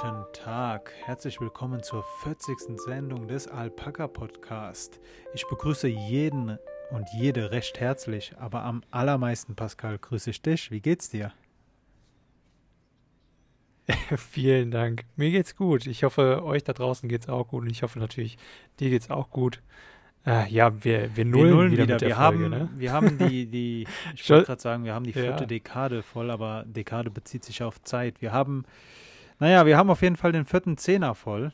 Guten Tag, herzlich willkommen zur 40. Sendung des Alpaka Podcast. Ich begrüße jeden und jede recht herzlich, aber am allermeisten, Pascal, grüße ich dich. Wie geht's dir? Vielen Dank. Mir geht's gut. Ich hoffe, euch da draußen geht's auch gut und ich hoffe natürlich, dir geht's auch gut. Äh, ja, wir, wir nullen, wir nullen wieder. wieder. wir, Folge, haben, ne? wir haben die, die ich wollte gerade sagen, wir haben die vierte ja. Dekade voll, aber Dekade bezieht sich auf Zeit. Wir haben naja, wir haben auf jeden Fall den vierten Zehner voll.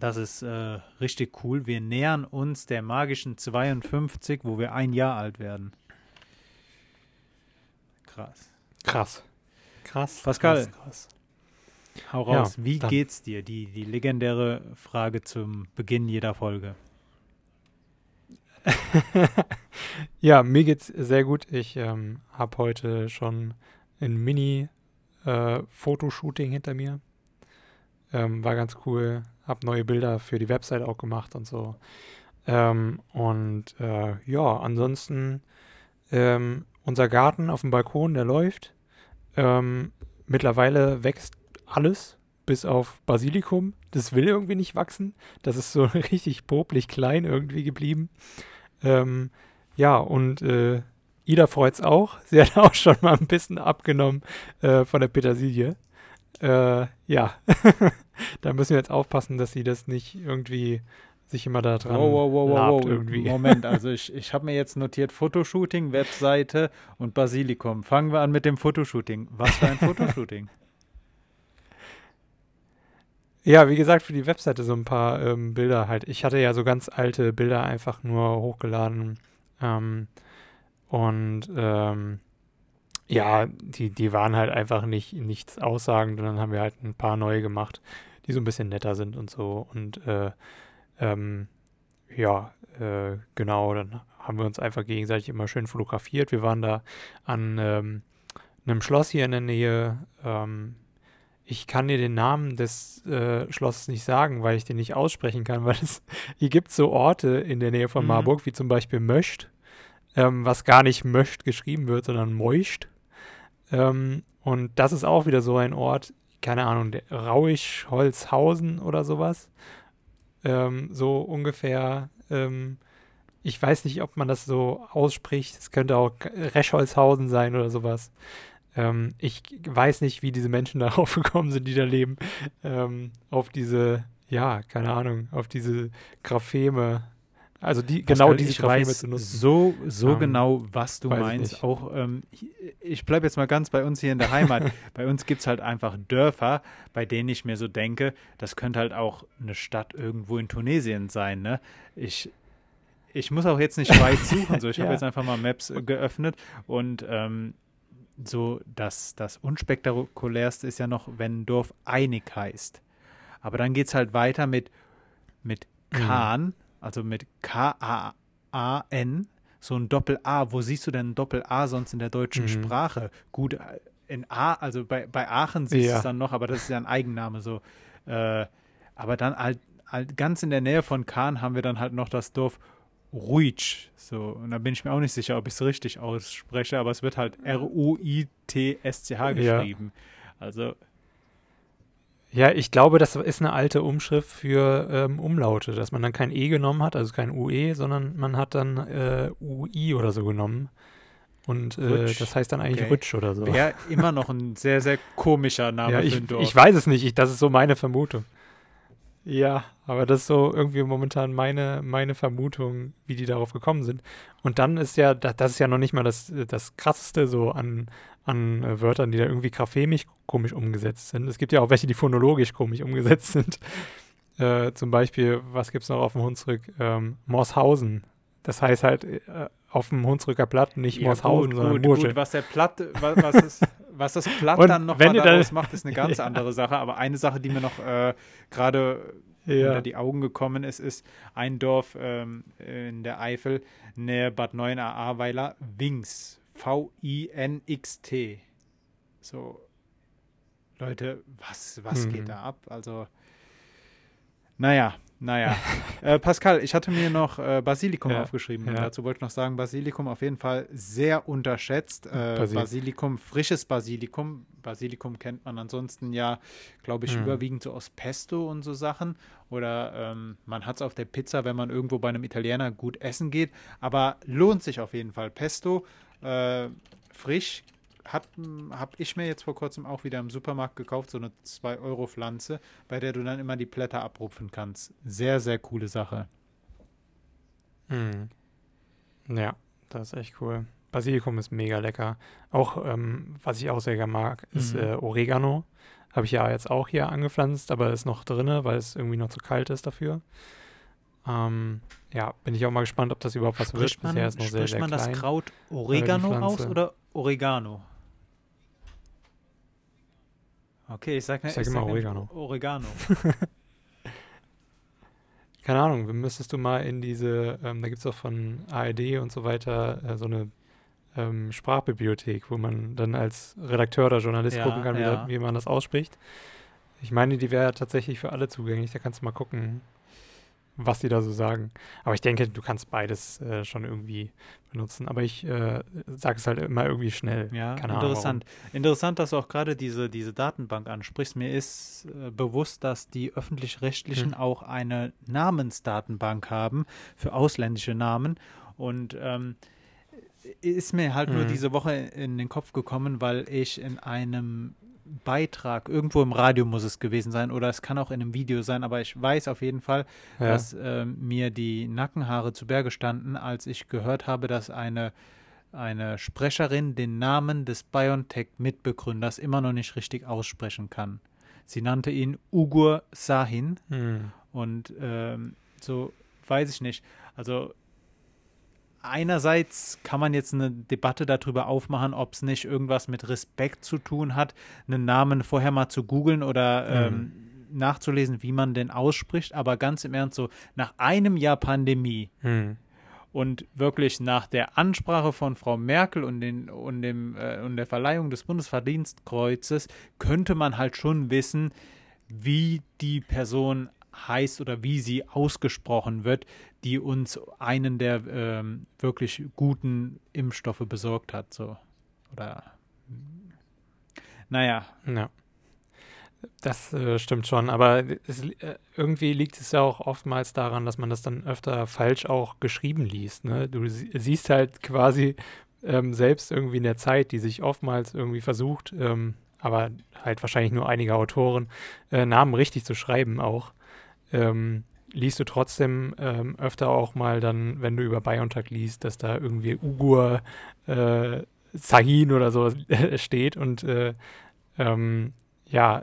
Das ist äh, richtig cool. Wir nähern uns der magischen 52, wo wir ein Jahr alt werden. Krass. Krass. Krass. Pascal, krass, krass. hau raus. Ja, Wie dann. geht's dir? Die, die legendäre Frage zum Beginn jeder Folge. ja, mir geht's sehr gut. Ich ähm, habe heute schon ein Mini äh, Fotoshooting hinter mir. Ähm, war ganz cool. Hab neue Bilder für die Website auch gemacht und so. Ähm, und äh, ja, ansonsten ähm, unser Garten auf dem Balkon, der läuft. Ähm, mittlerweile wächst alles, bis auf Basilikum. Das will irgendwie nicht wachsen. Das ist so richtig popelig klein irgendwie geblieben. Ähm, ja, und äh, Ida freut's auch. Sie hat auch schon mal ein bisschen abgenommen äh, von der Petersilie. Äh, ja, da müssen wir jetzt aufpassen, dass sie das nicht irgendwie sich immer da dran wow, wow, wow, wow, irgendwie. Moment, also ich, ich habe mir jetzt notiert Fotoshooting, Webseite und Basilikum. Fangen wir an mit dem Fotoshooting. Was für ein Fotoshooting? Ja, wie gesagt, für die Webseite so ein paar ähm, Bilder halt. Ich hatte ja so ganz alte Bilder einfach nur hochgeladen. Ähm, und ähm, ja, die, die waren halt einfach nicht nichts aussagend und dann haben wir halt ein paar neue gemacht, die so ein bisschen netter sind und so. Und äh, ähm, ja, äh, genau, dann haben wir uns einfach gegenseitig immer schön fotografiert. Wir waren da an ähm, einem Schloss hier in der Nähe. Ähm, ich kann dir den Namen des äh, Schlosses nicht sagen, weil ich den nicht aussprechen kann, weil es hier gibt so Orte in der Nähe von mhm. Marburg, wie zum Beispiel Möscht ähm, was gar nicht möcht geschrieben wird, sondern moischt. Ähm, und das ist auch wieder so ein Ort, keine Ahnung, Rauisch-Holzhausen oder sowas. Ähm, so ungefähr, ähm, ich weiß nicht, ob man das so ausspricht. Es könnte auch Reschholzhausen sein oder sowas. Ähm, ich weiß nicht, wie diese Menschen darauf gekommen sind, die da leben, ähm, auf diese, ja, keine Ahnung, auf diese Grapheme also die, genau diese Grapheme zu nutzen. So, so ähm, genau, was du meinst. Auch ähm, ich bleibe jetzt mal ganz bei uns hier in der Heimat. bei uns gibt es halt einfach Dörfer, bei denen ich mir so denke, das könnte halt auch eine Stadt irgendwo in Tunesien sein. Ne? Ich, ich muss auch jetzt nicht weit suchen. So, ich ja. habe jetzt einfach mal Maps äh, geöffnet und ähm, so das, das unspektakulärste ist ja noch, wenn ein Dorf einig heißt. Aber dann geht es halt weiter mit, mit Kahn. Mhm also mit K-A-A-N, so ein Doppel-A. Wo siehst du denn ein Doppel-A sonst in der deutschen mhm. Sprache? Gut, in A, also bei, bei Aachen siehst ja. du es dann noch, aber das ist ja ein Eigenname so. Äh, aber dann halt, halt ganz in der Nähe von Kahn haben wir dann halt noch das Dorf Ruitsch. So, und da bin ich mir auch nicht sicher, ob ich es richtig ausspreche, aber es wird halt R-U-I-T-S-C-H geschrieben. Ja. Also ja, ich glaube, das ist eine alte Umschrift für ähm, Umlaute, dass man dann kein E genommen hat, also kein UE, sondern man hat dann äh, UI oder so genommen. Und äh, das heißt dann eigentlich okay. Rutsch oder so. Wäre immer noch ein sehr, sehr komischer Name ja, ich, für ein Dorf. Ich weiß es nicht, ich, das ist so meine Vermutung. Ja, aber das ist so irgendwie momentan meine, meine Vermutung, wie die darauf gekommen sind. Und dann ist ja, das, ist ja noch nicht mal das, das Krasseste so an, an äh, Wörtern, die da irgendwie graphemisch komisch umgesetzt sind. Es gibt ja auch welche, die phonologisch komisch umgesetzt sind. Äh, zum Beispiel, was gibt es noch auf dem Hunsrück? Ähm, Morshausen. Das heißt halt äh, auf dem Hunsrücker Platt nicht ja, Morshausen, gut, sondern gut, gut, was der Platt, was, was, ist, was das Platt dann noch daraus macht, ist eine ganz ja. andere Sache. Aber eine Sache, die mir noch äh, gerade ja. unter die Augen gekommen ist, ist ein Dorf ähm, in der Eifel, nähe Bad Neuenahr-Ahrweiler, Wings. V-I-N-X-T. So, Leute, was, was mhm. geht da ab? Also, naja, Naja. äh, Pascal, ich hatte mir noch äh, Basilikum ja, aufgeschrieben. Ja. dazu wollte ich noch sagen, Basilikum auf jeden Fall sehr unterschätzt. Äh, Basil Basilikum, frisches Basilikum. Basilikum kennt man ansonsten ja, glaube ich, mhm. überwiegend so aus Pesto und so Sachen. Oder ähm, man hat es auf der Pizza, wenn man irgendwo bei einem Italiener gut essen geht. Aber lohnt sich auf jeden Fall. Pesto, äh, frisch, habe ich mir jetzt vor kurzem auch wieder im Supermarkt gekauft, so eine 2-Euro-Pflanze, bei der du dann immer die Blätter abrupfen kannst. Sehr, sehr coole Sache. Hm. Ja, das ist echt cool. Basilikum ist mega lecker. Auch, ähm, was ich auch sehr gerne mag, ist mhm. äh, Oregano. Habe ich ja jetzt auch hier angepflanzt, aber ist noch drin, weil es irgendwie noch zu kalt ist dafür. Ähm, ja, bin ich auch mal gespannt, ob das überhaupt was spricht wird. Bisher ist noch sehr, sehr man klein. das Kraut Oregano aus oder Oregano? Okay, ich sag, ich sag ich immer sag Oregano. Oregano. Keine Ahnung, müsstest du mal in diese, ähm, da gibt es auch von ARD und so weiter äh, so eine ähm, Sprachbibliothek, wo man dann als Redakteur oder Journalist ja, gucken kann, wie, ja. da, wie man das ausspricht. Ich meine, die wäre tatsächlich für alle zugänglich. Da kannst du mal gucken, was die da so sagen. Aber ich denke, du kannst beides äh, schon irgendwie benutzen. Aber ich äh, sage es halt immer irgendwie schnell. Ja, Keine interessant. Ahnung, interessant, dass du auch gerade diese, diese Datenbank ansprichst. Mir ist äh, bewusst, dass die öffentlich-rechtlichen hm. auch eine Namensdatenbank haben für ausländische Namen. Und ähm, ist mir halt mhm. nur diese Woche in den Kopf gekommen, weil ich in einem Beitrag, irgendwo im Radio muss es gewesen sein oder es kann auch in einem Video sein, aber ich weiß auf jeden Fall, ja. dass äh, mir die Nackenhaare zu Berge standen, als ich gehört habe, dass eine, eine Sprecherin den Namen des BioNTech-Mitbegründers immer noch nicht richtig aussprechen kann. Sie nannte ihn Ugur Sahin hm. und ähm, so weiß ich nicht. Also einerseits kann man jetzt eine Debatte darüber aufmachen, ob es nicht irgendwas mit Respekt zu tun hat, einen Namen vorher mal zu googeln oder mhm. ähm, nachzulesen, wie man den ausspricht. Aber ganz im Ernst, so nach einem Jahr Pandemie mhm. und wirklich nach der Ansprache von Frau Merkel und, den, und, dem, äh, und der Verleihung des Bundesverdienstkreuzes könnte man halt schon wissen, wie die Person heißt oder wie sie ausgesprochen wird, die uns einen der ähm, wirklich guten Impfstoffe besorgt hat. So. Oder naja. Ja. Das äh, stimmt schon, aber es, äh, irgendwie liegt es ja auch oftmals daran, dass man das dann öfter falsch auch geschrieben liest. Ne? Du siehst halt quasi ähm, selbst irgendwie in der Zeit, die sich oftmals irgendwie versucht, ähm, aber halt wahrscheinlich nur einige Autoren, äh, Namen richtig zu schreiben auch ähm, liest du trotzdem ähm, öfter auch mal dann, wenn du über BioNTech liest, dass da irgendwie Ugur äh, Sahin oder so steht und äh, ähm, ja,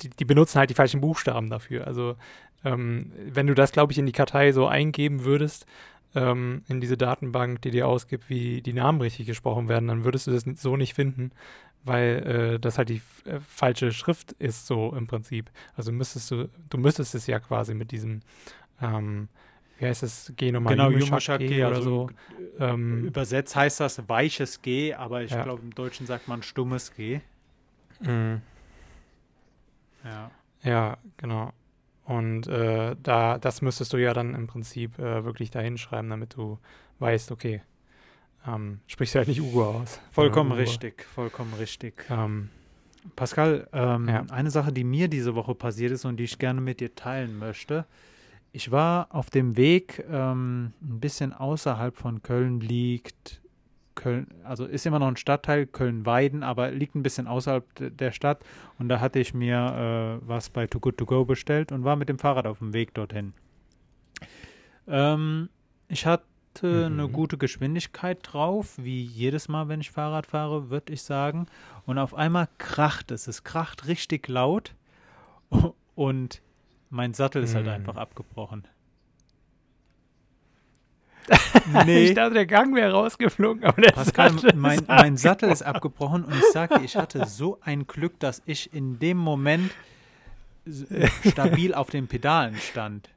die, die, benutzen halt die falschen Buchstaben dafür. Also ähm, wenn du das, glaube ich, in die Kartei so eingeben würdest, ähm, in diese Datenbank, die dir ausgibt, wie die Namen richtig gesprochen werden, dann würdest du das so nicht finden weil äh, das halt die äh, falsche Schrift ist, so im Prinzip. Also müsstest du, du müsstest es ja quasi mit diesem, ähm, wie heißt es, G nochmal genau, Yumashak G oder also, so. Ähm, übersetzt heißt das weiches G, aber ich ja. glaube im Deutschen sagt man stummes G. Mhm. Ja. Ja, genau. Und äh, da, das müsstest du ja dann im Prinzip äh, wirklich da hinschreiben, damit du weißt, okay, ähm, sprichst du halt nicht Ugo aus. Vollkommen richtig, vollkommen richtig. Ähm, Pascal, ähm, ja. eine Sache, die mir diese Woche passiert ist und die ich gerne mit dir teilen möchte. Ich war auf dem Weg, ähm, ein bisschen außerhalb von Köln liegt Köln, also ist immer noch ein Stadtteil, Köln-Weiden, aber liegt ein bisschen außerhalb der Stadt. Und da hatte ich mir äh, was bei Too Good To Go bestellt und war mit dem Fahrrad auf dem Weg dorthin. Ähm, ich hatte hatte mhm. eine gute Geschwindigkeit drauf, wie jedes Mal, wenn ich Fahrrad fahre, würde ich sagen. Und auf einmal kracht es. Es kracht richtig laut und mein Sattel ist halt mhm. halt einfach abgebrochen. nee. ich dachte, der Gang wäre rausgeflogen, aber der Pascal, Sattel mein, mein Sattel ist abgebrochen und ich sage, ich hatte so ein Glück, dass ich in dem Moment stabil auf den Pedalen stand.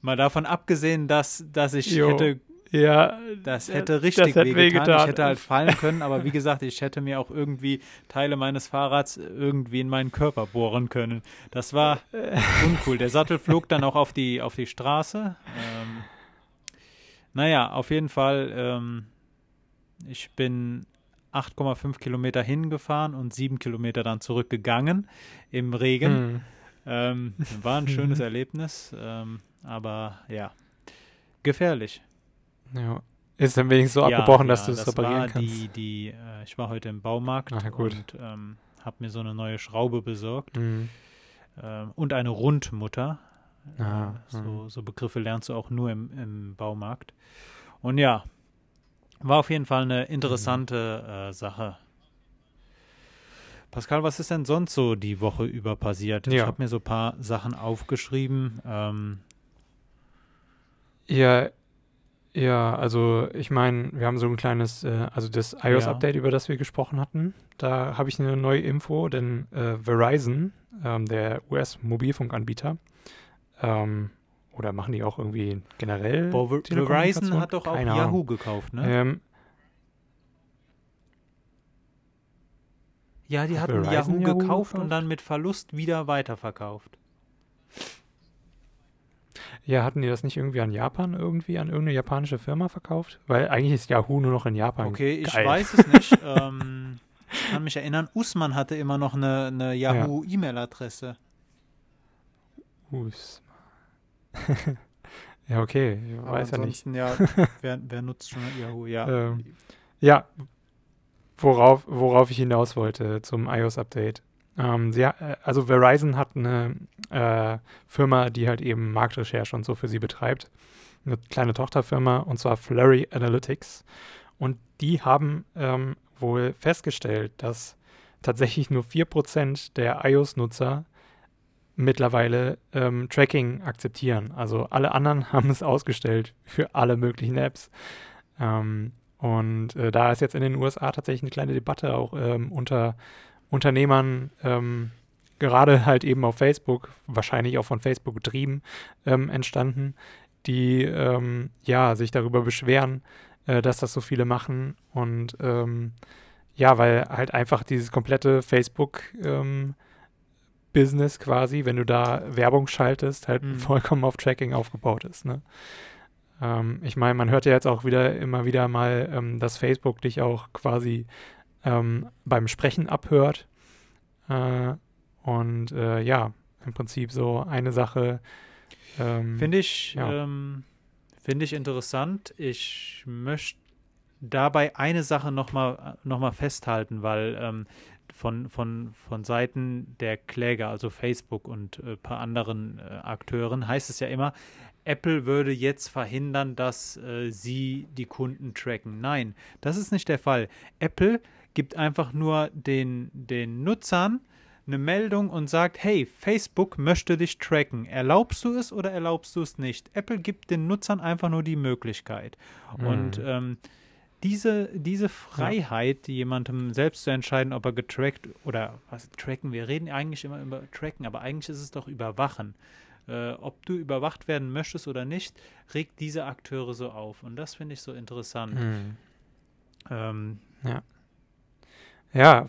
Mal davon abgesehen, dass, dass ich jo. hätte Ja, das hätte richtig das hätte wehgetan. Ich hätte halt fallen können, aber wie gesagt, ich hätte mir auch irgendwie Teile meines Fahrrads irgendwie in meinen Körper bohren können. Das war uncool. Der Sattel flog dann auch auf die, auf die Straße. Ähm, naja, auf jeden Fall, ähm, ich bin 8,5 Kilometer hingefahren und 7 Kilometer dann zurückgegangen im Regen. Hm. Ähm, war ein schönes Erlebnis, ähm, aber ja, gefährlich. Ja. Ist dann wenigstens so ja, abgebrochen, dass ja, du es reparieren war kannst? Die, die, äh, ich war heute im Baumarkt Ach, und ähm, habe mir so eine neue Schraube besorgt mhm. ähm, und eine Rundmutter. Ah, so, mhm. so, Begriffe lernst du auch nur im, im, Baumarkt. Und ja, war auf jeden Fall eine interessante mhm. äh, Sache. Pascal, was ist denn sonst so die Woche über passiert? Ja. Ich habe mir so ein paar Sachen aufgeschrieben. Ähm, ja, ja, also ich meine, wir haben so ein kleines, äh, also das iOS-Update, ja. über das wir gesprochen hatten. Da habe ich eine neue Info, denn äh, Verizon, ähm, der US-Mobilfunkanbieter, ähm, oder machen die auch irgendwie generell? Boah, Verizon hat doch auch Keine Yahoo Ahnung. gekauft, ne? Ähm, ja, die hatten Yahoo, Yahoo gekauft und dann mit Verlust wieder weiterverkauft. Ja, hatten die das nicht irgendwie an Japan irgendwie, an irgendeine japanische Firma verkauft? Weil eigentlich ist Yahoo nur noch in Japan. Okay, ich weiß es nicht. ähm, ich kann mich erinnern, Usman hatte immer noch eine, eine Yahoo-E-Mail-Adresse. Usman. ja, okay, ich Aber weiß ja nicht. ja, wer, wer nutzt schon Yahoo? Ja. Ähm, ja, worauf, worauf ich hinaus wollte zum iOS-Update. Ähm, sie, äh, also Verizon hat eine äh, Firma, die halt eben Marktrecherche und so für sie betreibt. Eine kleine Tochterfirma und zwar Flurry Analytics. Und die haben ähm, wohl festgestellt, dass tatsächlich nur 4% der iOS-Nutzer mittlerweile ähm, Tracking akzeptieren. Also alle anderen haben es ausgestellt für alle möglichen Apps. Ähm, und äh, da ist jetzt in den USA tatsächlich eine kleine Debatte auch ähm, unter Unternehmern, ähm, gerade halt eben auf Facebook, wahrscheinlich auch von Facebook getrieben, ähm, entstanden, die ähm, ja sich darüber beschweren, äh, dass das so viele machen und ähm, ja, weil halt einfach dieses komplette Facebook ähm, Business quasi, wenn du da Werbung schaltest, halt mhm. vollkommen auf Tracking aufgebaut ist. Ne? Ähm, ich meine, man hört ja jetzt auch wieder immer wieder mal, ähm, dass Facebook dich auch quasi ähm, beim Sprechen abhört. Äh, und äh, ja, im Prinzip so eine Sache. Ähm, Finde ich, ja. ähm, find ich interessant. Ich möchte dabei eine Sache nochmal noch mal festhalten, weil ähm, von, von, von Seiten der Kläger, also Facebook und ein äh, paar anderen äh, Akteuren, heißt es ja immer, Apple würde jetzt verhindern, dass äh, sie die Kunden tracken. Nein, das ist nicht der Fall. Apple gibt einfach nur den, den Nutzern eine Meldung und sagt, hey, Facebook möchte dich tracken. Erlaubst du es oder erlaubst du es nicht? Apple gibt den Nutzern einfach nur die Möglichkeit. Mhm. Und ähm, diese, diese Freiheit, ja. jemandem selbst zu entscheiden, ob er getrackt oder was tracken, wir reden eigentlich immer über tracken, aber eigentlich ist es doch überwachen. Äh, ob du überwacht werden möchtest oder nicht, regt diese Akteure so auf. Und das finde ich so interessant. Mhm. Ähm, ja. Ja,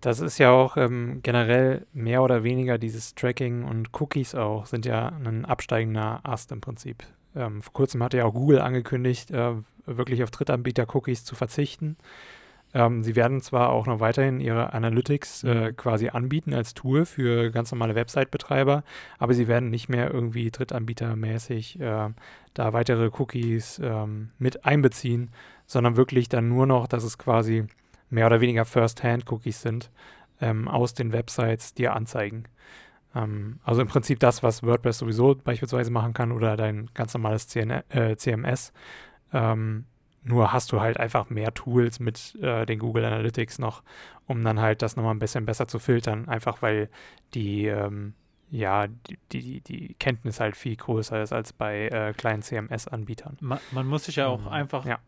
das ist ja auch ähm, generell mehr oder weniger dieses Tracking und Cookies auch, sind ja ein absteigender Ast im Prinzip. Ähm, vor kurzem hatte ja auch Google angekündigt, äh, wirklich auf Drittanbieter-Cookies zu verzichten. Ähm, sie werden zwar auch noch weiterhin ihre Analytics äh, mhm. quasi anbieten als Tool für ganz normale Website-Betreiber, aber sie werden nicht mehr irgendwie drittanbietermäßig äh, da weitere Cookies ähm, mit einbeziehen, sondern wirklich dann nur noch, dass es quasi mehr oder weniger First-Hand-Cookies sind ähm, aus den Websites dir anzeigen. Ähm, also im Prinzip das, was WordPress sowieso beispielsweise machen kann oder dein ganz normales CN äh, CMS. Ähm, nur hast du halt einfach mehr Tools mit äh, den Google Analytics noch, um dann halt das nochmal ein bisschen besser zu filtern, einfach weil die, ähm, ja, die, die, die Kenntnis halt viel größer ist als bei äh, kleinen CMS-Anbietern. Man, man, muss sich ja auch mhm. einfach ja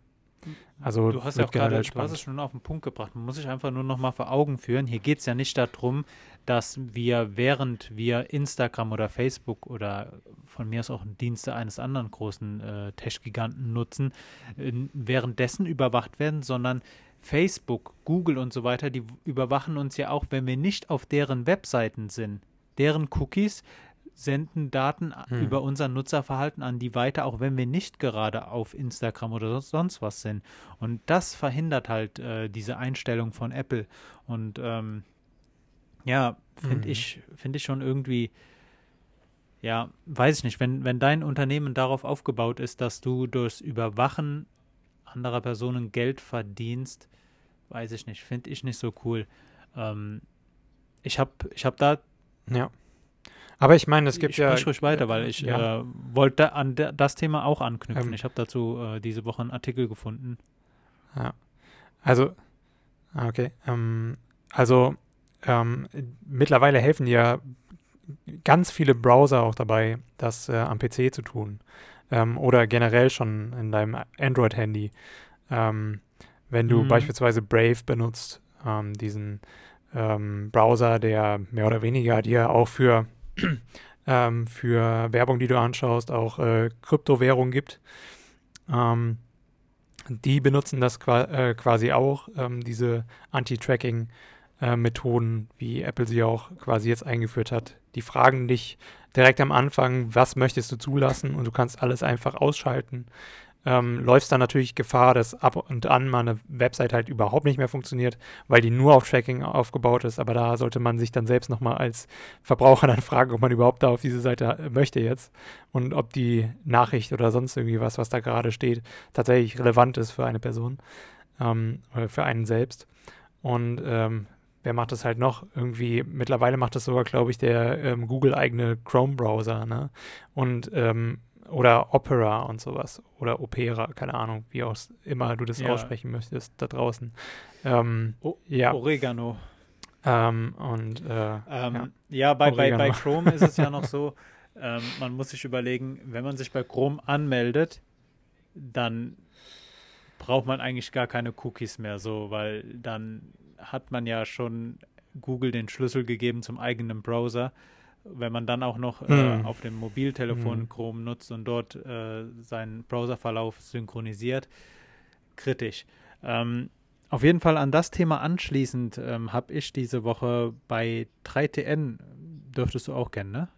Also du hast ja auch gerade, du hast es schon auf den Punkt gebracht. Man muss sich einfach nur noch mal vor Augen führen. Hier geht es ja nicht darum, dass wir, während wir Instagram oder Facebook oder von mir aus auch Dienste eines anderen großen äh, Tech-Giganten nutzen, äh, währenddessen überwacht werden, sondern Facebook, Google und so weiter, die überwachen uns ja auch, wenn wir nicht auf deren Webseiten sind. Deren Cookies senden Daten hm. über unser Nutzerverhalten an die weiter, auch wenn wir nicht gerade auf Instagram oder sonst was sind. Und das verhindert halt äh, diese Einstellung von Apple. Und ähm, ja, finde hm. ich, finde ich schon irgendwie, ja, weiß ich nicht, wenn, wenn dein Unternehmen darauf aufgebaut ist, dass du durchs Überwachen anderer Personen Geld verdienst, weiß ich nicht, finde ich nicht so cool. Ähm, ich habe ich hab da ja. Aber ich meine, es gibt ich ja. Ich ruhig weiter, weil ich ja. äh, wollte an das Thema auch anknüpfen. Ähm, ich habe dazu äh, diese Woche einen Artikel gefunden. Ja. Also, ah, okay. Ähm, also, ähm, mittlerweile helfen ja ganz viele Browser auch dabei, das äh, am PC zu tun. Ähm, oder generell schon in deinem Android-Handy. Ähm, wenn du mhm. beispielsweise Brave benutzt, ähm, diesen Browser, der mehr oder weniger dir auch für ähm, für Werbung, die du anschaust, auch äh, Kryptowährung gibt. Ähm, die benutzen das äh, quasi auch, ähm, diese Anti-Tracking-Methoden, äh, wie Apple sie auch quasi jetzt eingeführt hat. Die fragen dich direkt am Anfang, was möchtest du zulassen und du kannst alles einfach ausschalten ähm, läufst dann natürlich Gefahr, dass ab und an mal eine Website halt überhaupt nicht mehr funktioniert, weil die nur auf Tracking aufgebaut ist. Aber da sollte man sich dann selbst nochmal als Verbraucher dann fragen, ob man überhaupt da auf diese Seite äh, möchte jetzt und ob die Nachricht oder sonst irgendwie was, was da gerade steht, tatsächlich relevant ist für eine Person ähm, oder für einen selbst. Und ähm, wer macht das halt noch? Irgendwie, mittlerweile macht das sogar, glaube ich, der ähm, Google-eigene Chrome-Browser, ne? Und ähm, oder Opera und sowas. Oder Opera, keine Ahnung, wie auch immer du das ja. aussprechen möchtest da draußen. Ähm, o ja. Oregano. Ähm, und äh, ähm, ja, ja bei, bei, bei, Chrome ist es ja noch so, ähm, man muss sich überlegen, wenn man sich bei Chrome anmeldet, dann braucht man eigentlich gar keine Cookies mehr so, weil dann hat man ja schon Google den Schlüssel gegeben zum eigenen Browser wenn man dann auch noch äh, hm. auf dem Mobiltelefon hm. Chrome nutzt und dort äh, seinen Browserverlauf synchronisiert, kritisch. Ähm, auf jeden Fall an das Thema anschließend ähm, habe ich diese Woche bei 3TN, dürftest du auch kennen, ne?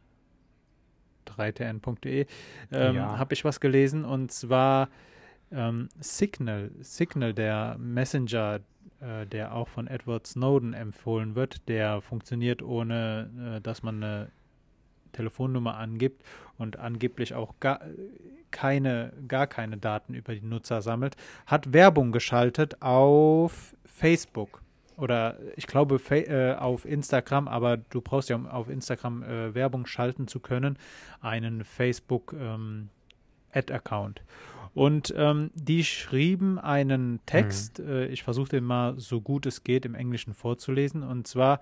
3tn.de, ähm, ja. habe ich was gelesen und zwar ähm, Signal, Signal, der Messenger, äh, der auch von Edward Snowden empfohlen wird, der funktioniert ohne, äh, dass man eine Telefonnummer angibt und angeblich auch gar keine, gar keine Daten über die Nutzer sammelt, hat Werbung geschaltet auf Facebook oder ich glaube äh, auf Instagram, aber du brauchst ja, um auf Instagram äh, Werbung schalten zu können, einen Facebook ähm. Und ähm, die schrieben einen Text, mhm. äh, ich versuche den mal so gut es geht im Englischen vorzulesen, und zwar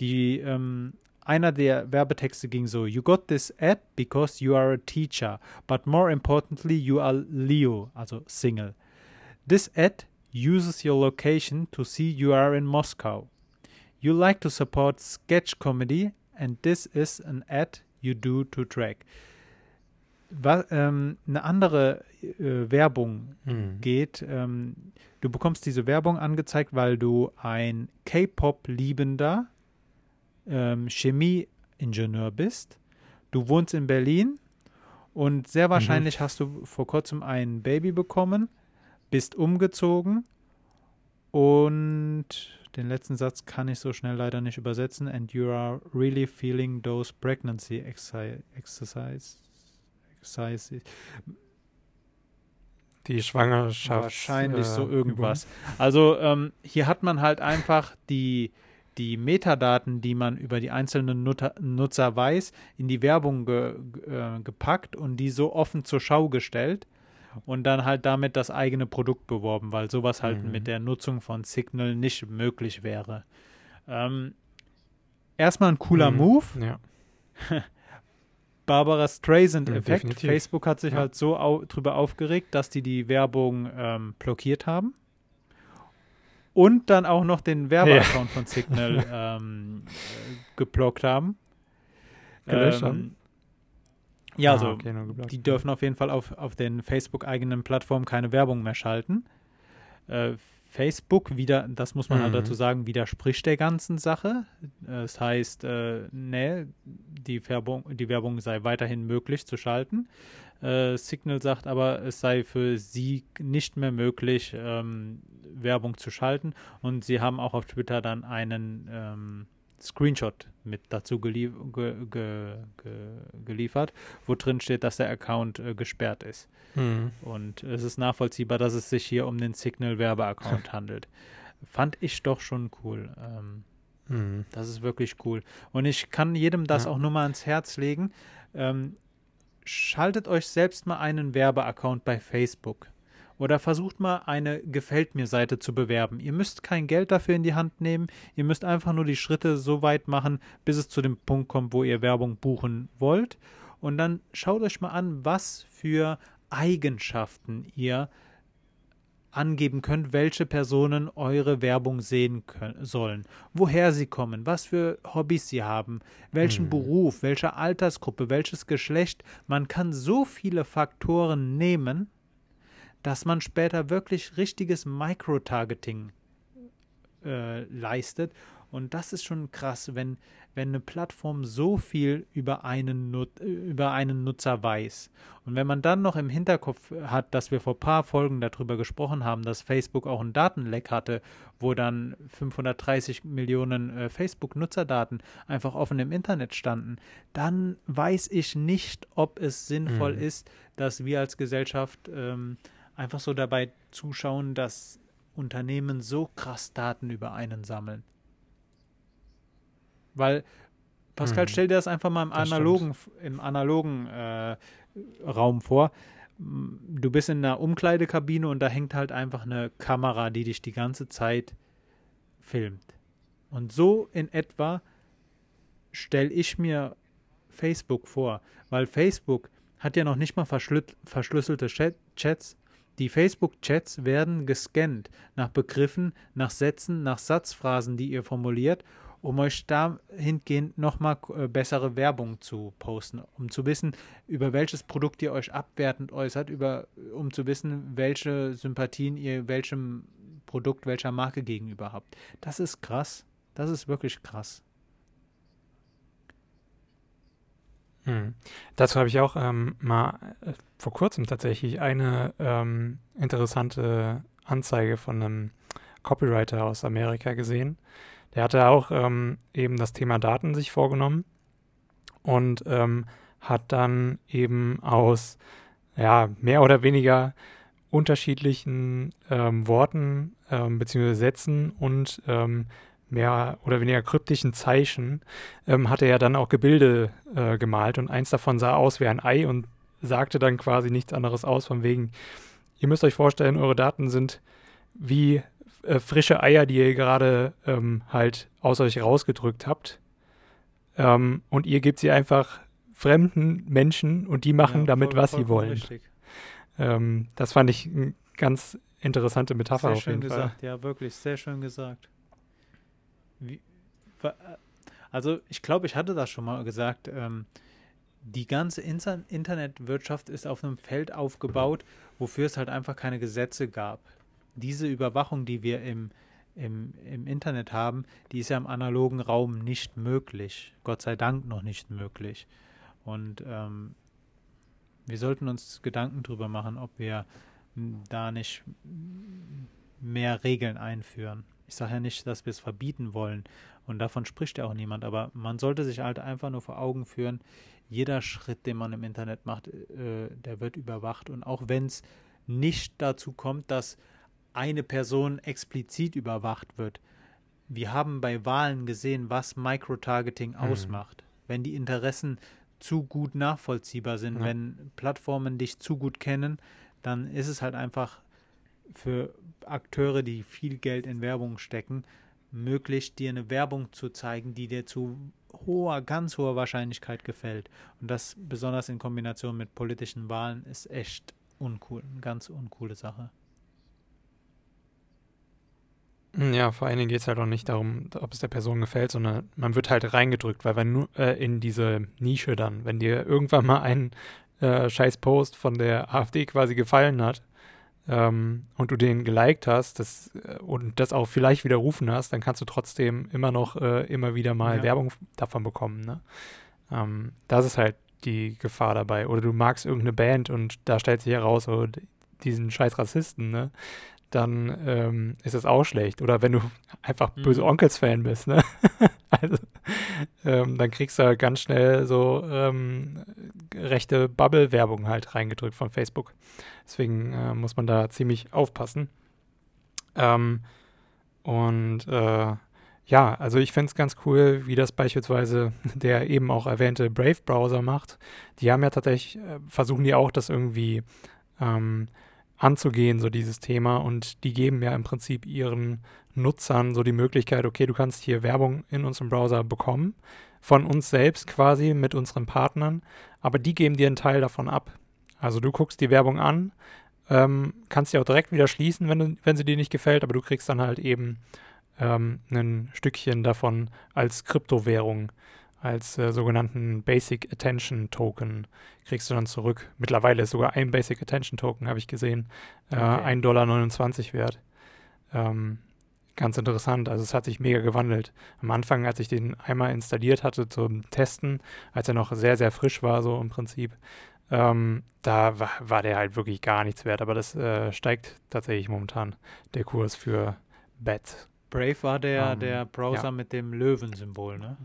die, ähm, einer der Werbetexte ging so, You got this ad because you are a teacher, but more importantly, you are Leo, also Single. This ad uses your location to see you are in Moscow. You like to support sketch comedy and this is an ad you do to track was, ähm, eine andere äh, Werbung hm. geht. Ähm, du bekommst diese Werbung angezeigt, weil du ein K-Pop-liebender ähm, Chemieingenieur bist. Du wohnst in Berlin und sehr mhm. wahrscheinlich mhm. hast du vor kurzem ein Baby bekommen, bist umgezogen und den letzten Satz kann ich so schnell leider nicht übersetzen. And you are really feeling those pregnancy exercise Exercise. Die Schwangerschaft. Wahrscheinlich äh, so irgendwas. Übung. Also ähm, hier hat man halt einfach die, die Metadaten, die man über die einzelnen Nutzer, Nutzer weiß, in die Werbung ge, äh, gepackt und die so offen zur Schau gestellt und dann halt damit das eigene Produkt beworben, weil sowas halt mhm. mit der Nutzung von Signal nicht möglich wäre. Ähm, erstmal ein cooler mhm. Move. Ja. Barbara Streisand-Effekt. Mhm, Facebook hat sich ja. halt so au drüber aufgeregt, dass die die Werbung ähm, blockiert haben und dann auch noch den Werbeaccount ja. von Signal ähm, äh, geblockt haben. Gelöscht ähm, haben? Ja, ah, also okay, die dürfen auf jeden Fall auf, auf den Facebook-eigenen Plattformen keine Werbung mehr schalten. Äh, Facebook wieder, das muss man halt mhm. halt dazu sagen, widerspricht der ganzen Sache. Das heißt, äh, nee, die Werbung, die Werbung sei weiterhin möglich zu schalten. Äh, Signal sagt aber, es sei für sie nicht mehr möglich, ähm, Werbung zu schalten. Und sie haben auch auf Twitter dann einen ähm, Screenshot mit dazu gelie ge ge ge geliefert, wo drin steht, dass der Account äh, gesperrt ist. Mhm. Und es ist nachvollziehbar, dass es sich hier um den Signal-Werbe-Account handelt. Fand ich doch schon cool. Ähm, mhm. Das ist wirklich cool. Und ich kann jedem das ja. auch nur mal ans Herz legen. Ähm, schaltet euch selbst mal einen Werbeaccount bei Facebook. Oder versucht mal eine Gefällt mir Seite zu bewerben. Ihr müsst kein Geld dafür in die Hand nehmen. Ihr müsst einfach nur die Schritte so weit machen, bis es zu dem Punkt kommt, wo ihr Werbung buchen wollt. Und dann schaut euch mal an, was für Eigenschaften ihr angeben könnt, welche Personen eure Werbung sehen können, sollen, woher sie kommen, was für Hobbys sie haben, welchen hm. Beruf, welche Altersgruppe, welches Geschlecht. Man kann so viele Faktoren nehmen dass man später wirklich richtiges Micro-Targeting äh, leistet. Und das ist schon krass, wenn, wenn eine Plattform so viel über einen, Nut über einen Nutzer weiß. Und wenn man dann noch im Hinterkopf hat, dass wir vor ein paar Folgen darüber gesprochen haben, dass Facebook auch einen Datenleck hatte, wo dann 530 Millionen äh, Facebook-Nutzerdaten einfach offen im Internet standen, dann weiß ich nicht, ob es sinnvoll mhm. ist, dass wir als Gesellschaft ähm, einfach so dabei zuschauen, dass Unternehmen so krass Daten über einen sammeln. Weil, Pascal, hm. stell dir das einfach mal im das analogen, im analogen äh, Raum vor. Du bist in einer Umkleidekabine und da hängt halt einfach eine Kamera, die dich die ganze Zeit filmt. Und so in etwa stelle ich mir Facebook vor, weil Facebook hat ja noch nicht mal verschlüsselte Chats, die Facebook-Chats werden gescannt nach Begriffen, nach Sätzen, nach Satzphrasen, die ihr formuliert, um euch dahingehend nochmal äh, bessere Werbung zu posten, um zu wissen, über welches Produkt ihr euch abwertend äußert, über, um zu wissen, welche Sympathien ihr welchem Produkt, welcher Marke gegenüber habt. Das ist krass. Das ist wirklich krass. Hm. Dazu habe ich auch ähm, mal äh, vor kurzem tatsächlich eine ähm, interessante Anzeige von einem Copywriter aus Amerika gesehen. Der hatte auch ähm, eben das Thema Daten sich vorgenommen und ähm, hat dann eben aus ja, mehr oder weniger unterschiedlichen ähm, Worten ähm, bzw. Sätzen und mehr oder weniger kryptischen Zeichen ähm, hat er ja dann auch Gebilde äh, gemalt und eins davon sah aus wie ein Ei und sagte dann quasi nichts anderes aus, von wegen, ihr müsst euch vorstellen, eure Daten sind wie äh, frische Eier, die ihr gerade ähm, halt aus euch rausgedrückt habt. Ähm, und ihr gebt sie einfach fremden Menschen und die machen ja, damit, voll, was sie wollen. Ähm, das fand ich eine ganz interessante Metapher sehr auf jeden Fall. gesagt, ja, wirklich, sehr schön gesagt. Wie, also ich glaube, ich hatte das schon mal gesagt. Ähm, die ganze Inter Internetwirtschaft ist auf einem Feld aufgebaut, wofür es halt einfach keine Gesetze gab. Diese Überwachung, die wir im, im, im Internet haben, die ist ja im analogen Raum nicht möglich. Gott sei Dank noch nicht möglich. Und ähm, wir sollten uns Gedanken darüber machen, ob wir da nicht mehr Regeln einführen. Ich sage ja nicht, dass wir es verbieten wollen und davon spricht ja auch niemand, aber man sollte sich halt einfach nur vor Augen führen, jeder Schritt, den man im Internet macht, äh, der wird überwacht und auch wenn es nicht dazu kommt, dass eine Person explizit überwacht wird. Wir haben bei Wahlen gesehen, was Microtargeting mhm. ausmacht. Wenn die Interessen zu gut nachvollziehbar sind, ja. wenn Plattformen dich zu gut kennen, dann ist es halt einfach für Akteure, die viel Geld in Werbung stecken, möglich, dir eine Werbung zu zeigen, die dir zu hoher, ganz hoher Wahrscheinlichkeit gefällt. Und das besonders in Kombination mit politischen Wahlen ist echt uncool, eine ganz uncoole Sache. Ja, vor allen Dingen geht es halt auch nicht darum, ob es der Person gefällt, sondern man wird halt reingedrückt, weil wenn nur äh, in diese Nische dann, wenn dir irgendwann mal ein äh, scheiß Post von der AfD quasi gefallen hat ähm, und du den geliked hast das, äh, und das auch vielleicht widerrufen hast, dann kannst du trotzdem immer noch äh, immer wieder mal ja. Werbung davon bekommen. Ne? Ähm, das ist halt die Gefahr dabei. Oder du magst irgendeine Band und da stellt sich heraus, oh, diesen scheiß Rassisten, ne? dann ähm, ist es auch schlecht. Oder wenn du einfach mhm. böse Onkels-Fan bist, ne? also, ähm, dann kriegst du halt ganz schnell so ähm, rechte Bubble-Werbung halt reingedrückt von Facebook. Deswegen äh, muss man da ziemlich aufpassen. Ähm, und äh, ja, also ich finde es ganz cool, wie das beispielsweise der eben auch erwähnte Brave-Browser macht. Die haben ja tatsächlich, äh, versuchen die auch das irgendwie ähm, anzugehen, so dieses Thema. Und die geben ja im Prinzip ihren Nutzern so die Möglichkeit, okay, du kannst hier Werbung in unserem Browser bekommen, von uns selbst quasi mit unseren Partnern, aber die geben dir einen Teil davon ab. Also du guckst die Werbung an, ähm, kannst sie auch direkt wieder schließen, wenn, wenn sie dir nicht gefällt, aber du kriegst dann halt eben ähm, ein Stückchen davon als Kryptowährung als äh, sogenannten Basic Attention Token kriegst du dann zurück. Mittlerweile ist sogar ein Basic Attention Token, habe ich gesehen, äh, okay. 1,29 Dollar wert. Ähm, ganz interessant. Also es hat sich mega gewandelt. Am Anfang, als ich den einmal installiert hatte zum Testen, als er noch sehr, sehr frisch war, so im Prinzip, ähm, da war, war, der halt wirklich gar nichts wert. Aber das äh, steigt tatsächlich momentan, der Kurs für Bets. Brave war der, ähm, der Browser ja. mit dem Löwensymbol, ne?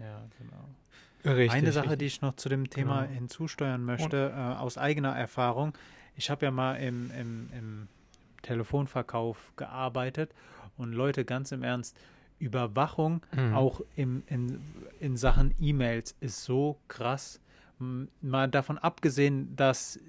Ja, genau. Richtig, Eine Sache, die ich noch zu dem Thema genau. hinzusteuern möchte, äh, aus eigener Erfahrung. Ich habe ja mal im, im, im Telefonverkauf gearbeitet und Leute, ganz im Ernst, Überwachung mhm. auch im, in, in Sachen E-Mails ist so krass. Mal davon abgesehen, dass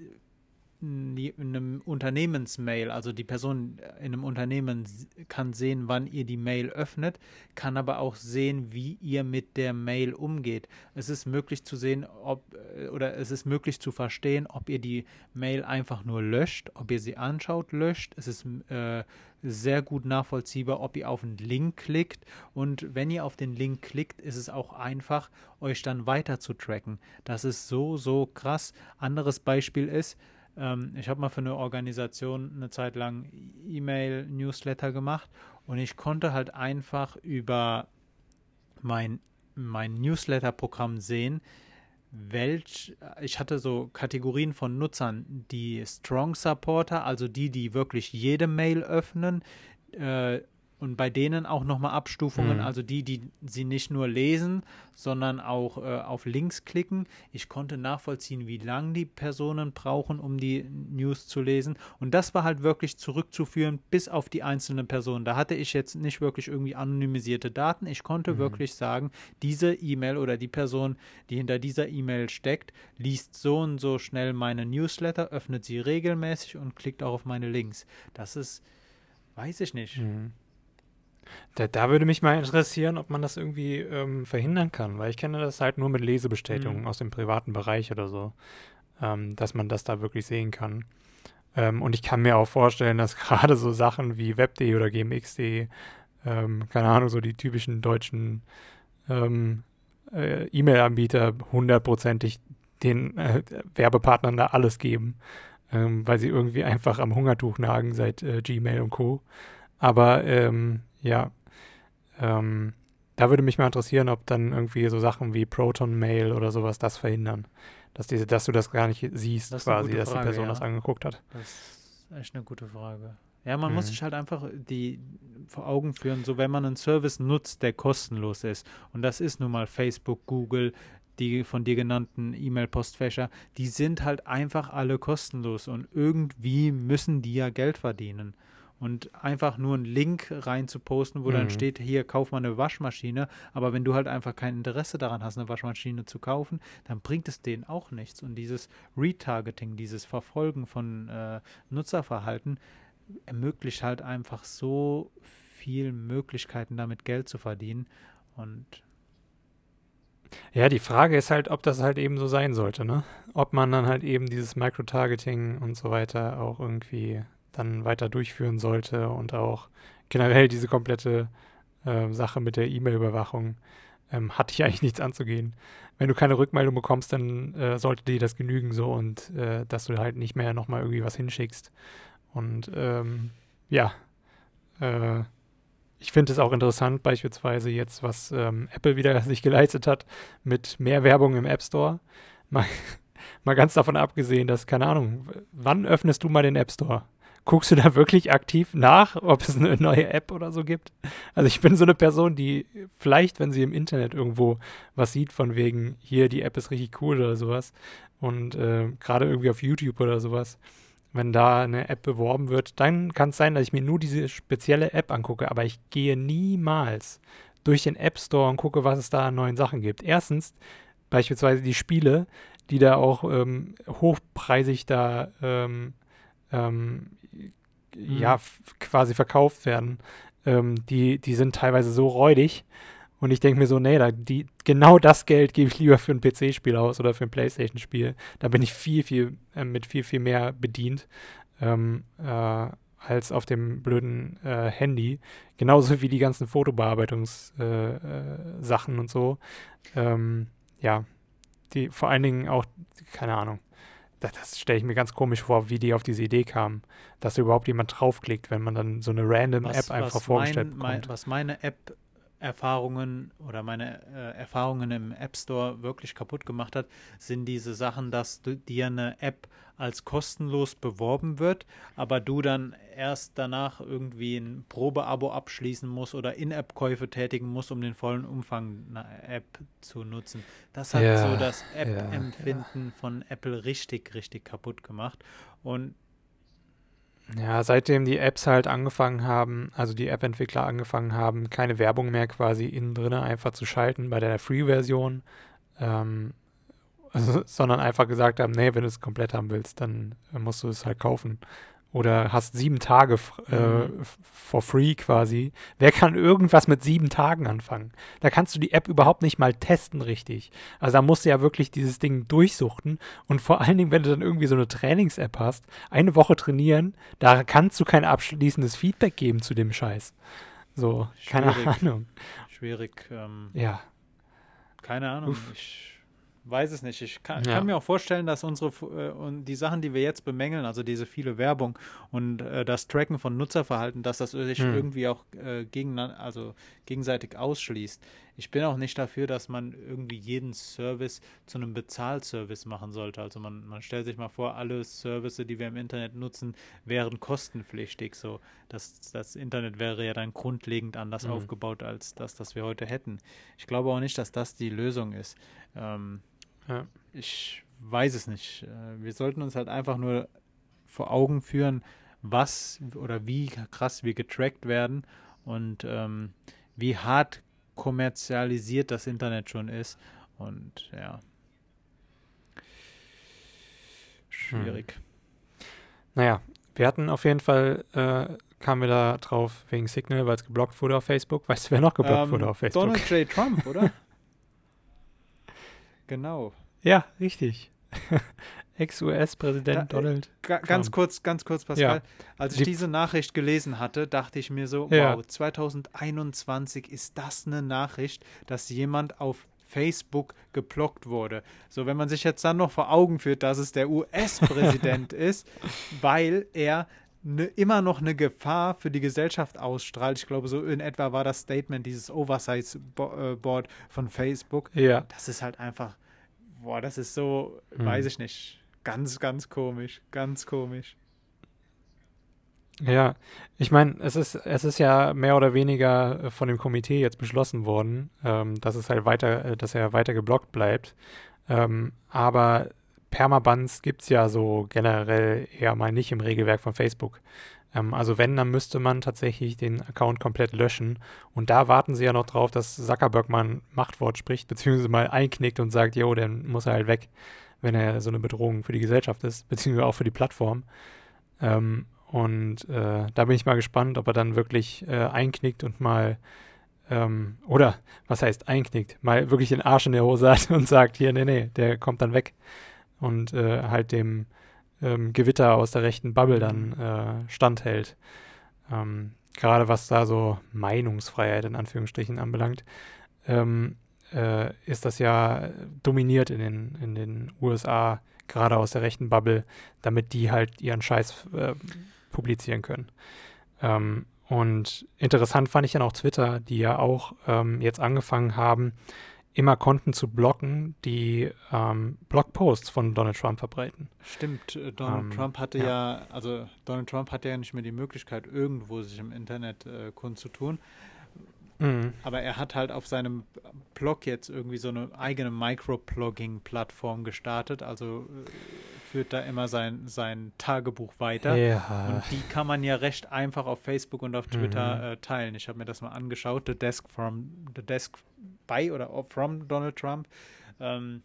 einem Unternehmensmail, also die Person in einem Unternehmen kann sehen, wann ihr die Mail öffnet, kann aber auch sehen, wie ihr mit der Mail umgeht. Es ist möglich zu sehen, ob äh, oder es ist möglich zu verstehen, ob ihr die Mail einfach nur löscht, ob ihr sie anschaut, löscht. Es ist äh, sehr gut nachvollziehbar, ob ihr auf einen Link klickt und wenn ihr auf den Link klickt, ist es auch einfach, euch dann weiter zu tracken. Das ist so, so krass. Anderes Beispiel ist, ähm, ich habe mal für eine Organisation eine Zeit lang E-Mail-Newsletter gemacht und ich konnte halt einfach über mein, mein Newsletter-Programm sehen, welch, ich hatte so Kategorien von Nutzern, die Strong Supporter, also die, die wirklich jede Mail öffnen, äh, und bei denen auch nochmal Abstufungen, mhm. also die, die sie nicht nur lesen, sondern auch äh, auf Links klicken. Ich konnte nachvollziehen, wie lange die Personen brauchen, um die News zu lesen. Und das war halt wirklich zurückzuführen bis auf die einzelne Person. Da hatte ich jetzt nicht wirklich irgendwie anonymisierte Daten. Ich konnte mhm. wirklich sagen, diese E-Mail oder die Person, die hinter dieser E-Mail steckt, liest so und so schnell meine Newsletter, öffnet sie regelmäßig und klickt auch auf meine Links. Das ist, weiß ich nicht. Mhm. Da, da, würde mich mal interessieren, ob man das irgendwie ähm, verhindern kann, weil ich kenne das halt nur mit Lesebestätigungen mhm. aus dem privaten Bereich oder so, ähm, dass man das da wirklich sehen kann. Ähm, und ich kann mir auch vorstellen, dass gerade so Sachen wie Web.de oder GMX.de, ähm, keine Ahnung, so die typischen deutschen ähm, äh, E-Mail-Anbieter hundertprozentig den äh, Werbepartnern da alles geben, ähm, weil sie irgendwie einfach am Hungertuch nagen seit äh, Gmail und Co. Aber ähm, ja. Ähm, da würde mich mal interessieren, ob dann irgendwie so Sachen wie Proton Mail oder sowas das verhindern. Dass, diese, dass du das gar nicht siehst, das quasi, dass die Person ja. das angeguckt hat. Das ist echt eine gute Frage. Ja, man mhm. muss sich halt einfach die vor Augen führen, so wenn man einen Service nutzt, der kostenlos ist, und das ist nun mal Facebook, Google, die von dir genannten E-Mail-Postfächer, die sind halt einfach alle kostenlos und irgendwie müssen die ja Geld verdienen. Und einfach nur einen Link rein zu posten, wo mhm. dann steht, hier, kauf mal eine Waschmaschine. Aber wenn du halt einfach kein Interesse daran hast, eine Waschmaschine zu kaufen, dann bringt es denen auch nichts. Und dieses Retargeting, dieses Verfolgen von äh, Nutzerverhalten ermöglicht halt einfach so viel Möglichkeiten, damit Geld zu verdienen. Und Ja, die Frage ist halt, ob das halt eben so sein sollte, ne? Ob man dann halt eben dieses Microtargeting und so weiter auch irgendwie dann weiter durchführen sollte und auch generell diese komplette äh, Sache mit der E-Mail-Überwachung ähm, hatte ich eigentlich nichts anzugehen. Wenn du keine Rückmeldung bekommst, dann äh, sollte dir das genügen so und äh, dass du halt nicht mehr nochmal irgendwie was hinschickst. Und ähm, ja, äh, ich finde es auch interessant, beispielsweise jetzt, was ähm, Apple wieder sich geleistet hat mit mehr Werbung im App Store. Mal, mal ganz davon abgesehen, dass, keine Ahnung, wann öffnest du mal den App Store? Guckst du da wirklich aktiv nach, ob es eine neue App oder so gibt? Also ich bin so eine Person, die vielleicht, wenn sie im Internet irgendwo was sieht, von wegen, hier, die App ist richtig cool oder sowas, und äh, gerade irgendwie auf YouTube oder sowas, wenn da eine App beworben wird, dann kann es sein, dass ich mir nur diese spezielle App angucke, aber ich gehe niemals durch den App Store und gucke, was es da an neuen Sachen gibt. Erstens, beispielsweise die Spiele, die da auch ähm, hochpreisig da ähm, ähm, mhm. ja, quasi verkauft werden, ähm, die, die sind teilweise so räudig. Und ich denke mir so, nee, da, die, genau das Geld gebe ich lieber für ein PC-Spiel aus oder für ein Playstation-Spiel. Da bin ich viel, viel, äh, mit viel, viel mehr bedient ähm, äh, als auf dem blöden äh, Handy. Genauso wie die ganzen Fotobearbeitungssachen äh, äh, und so. Ähm, ja, die vor allen Dingen auch, keine Ahnung, das, das stelle ich mir ganz komisch vor, wie die auf diese Idee kamen, dass da überhaupt jemand draufklickt, wenn man dann so eine random was, App einfach vorgestellt mein, bekommt. Mein, was meine App Erfahrungen oder meine äh, Erfahrungen im App Store wirklich kaputt gemacht hat, sind diese Sachen, dass du, dir eine App als kostenlos beworben wird, aber du dann erst danach irgendwie ein Probeabo abschließen musst oder In-App-Käufe tätigen musst, um den vollen Umfang einer App zu nutzen. Das hat ja, so das App-Empfinden ja. von Apple richtig, richtig kaputt gemacht. Und ja, seitdem die Apps halt angefangen haben, also die App-Entwickler angefangen haben, keine Werbung mehr quasi innen drin einfach zu schalten bei der Free-Version, ähm, sondern einfach gesagt haben, nee, wenn du es komplett haben willst, dann musst du es halt kaufen oder hast sieben Tage äh, mhm. for free quasi. Wer kann irgendwas mit sieben Tagen anfangen? Da kannst du die App überhaupt nicht mal testen richtig. Also da musst du ja wirklich dieses Ding durchsuchten und vor allen Dingen, wenn du dann irgendwie so eine Trainings-App hast, eine Woche trainieren, da kannst du kein abschließendes Feedback geben zu dem Scheiß. So, Schwierig. keine Ahnung. Schwierig. Ähm, ja. Keine Ahnung. Uff. Ich weiß es nicht. Ich kann, ja. kann, mir auch vorstellen, dass unsere äh, und die Sachen, die wir jetzt bemängeln, also diese viele Werbung und äh, das Tracken von Nutzerverhalten, dass das sich hm. irgendwie auch äh, gegen, also gegenseitig ausschließt. Ich bin auch nicht dafür, dass man irgendwie jeden Service zu einem Bezahlservice machen sollte. Also man, man stellt sich mal vor, alle Services, die wir im Internet nutzen, wären kostenpflichtig. So, das, das Internet wäre ja dann grundlegend anders hm. aufgebaut als das, das wir heute hätten. Ich glaube auch nicht, dass das die Lösung ist. Ähm, ja. Ich weiß es nicht. Äh, wir sollten uns halt einfach nur vor Augen führen, was oder wie krass wir getrackt werden und ähm, wie hart kommerzialisiert das Internet schon ist. Und ja. Schwierig. Hm. Naja, wir hatten auf jeden Fall, äh, kamen wir da drauf wegen Signal, weil es geblockt wurde auf Facebook. Weißt du, wer noch geblockt ähm, wurde auf Facebook? Donald J. Trump, oder? Genau. Ja, richtig. Ex-US-Präsident äh, Donald. Trump. Ganz kurz, ganz kurz, Pascal. Ja. Als ich Die diese Nachricht gelesen hatte, dachte ich mir so, ja. wow, 2021 ist das eine Nachricht, dass jemand auf Facebook geblockt wurde. So, wenn man sich jetzt dann noch vor Augen führt, dass es der US-Präsident ist, weil er ne, immer noch eine Gefahr für die Gesellschaft ausstrahlt. Ich glaube, so in etwa war das Statement dieses Oversize-Board von Facebook. Ja. Das ist halt einfach, boah, das ist so, hm. weiß ich nicht, ganz, ganz komisch, ganz komisch. Ja, ich meine, es ist, es ist ja mehr oder weniger von dem Komitee jetzt beschlossen worden, ähm, dass es halt weiter, äh, dass er weiter geblockt bleibt. Ähm, aber Permabans gibt es ja so generell eher mal nicht im Regelwerk von Facebook. Ähm, also wenn, dann müsste man tatsächlich den Account komplett löschen. Und da warten sie ja noch drauf, dass Zuckerberg mal ein Machtwort spricht, beziehungsweise mal einknickt und sagt, jo, dann muss er halt weg, wenn er so eine Bedrohung für die Gesellschaft ist, beziehungsweise auch für die Plattform. Ähm, und äh, da bin ich mal gespannt, ob er dann wirklich äh, einknickt und mal ähm, oder was heißt einknickt, mal wirklich den Arsch in der Hose hat und sagt, hier, nee, nee, der kommt dann weg und äh, halt dem ähm, Gewitter aus der rechten Bubble dann mhm. äh, standhält. Ähm, Gerade was da so Meinungsfreiheit in Anführungsstrichen anbelangt, ähm, äh, ist das ja dominiert in den, in den USA, gerade aus der rechten Bubble, damit die halt ihren Scheiß äh, publizieren können. Ähm, und interessant fand ich dann auch Twitter, die ja auch ähm, jetzt angefangen haben, immer Konten zu blocken, die ähm, Blogposts von Donald Trump verbreiten. Stimmt, äh, Donald ähm, Trump hatte ja. ja. also Donald Trump hatte ja nicht mehr die Möglichkeit, irgendwo sich im Internet äh, kundzutun. Mhm. Aber er hat halt auf seinem Blog jetzt irgendwie so eine eigene Microblogging-Plattform gestartet. Also äh, führt da immer sein, sein Tagebuch weiter. Ja. Und die kann man ja recht einfach auf Facebook und auf Twitter mhm. äh, teilen. Ich habe mir das mal angeschaut. The Desk from The Desk by oder from Donald Trump. Ähm,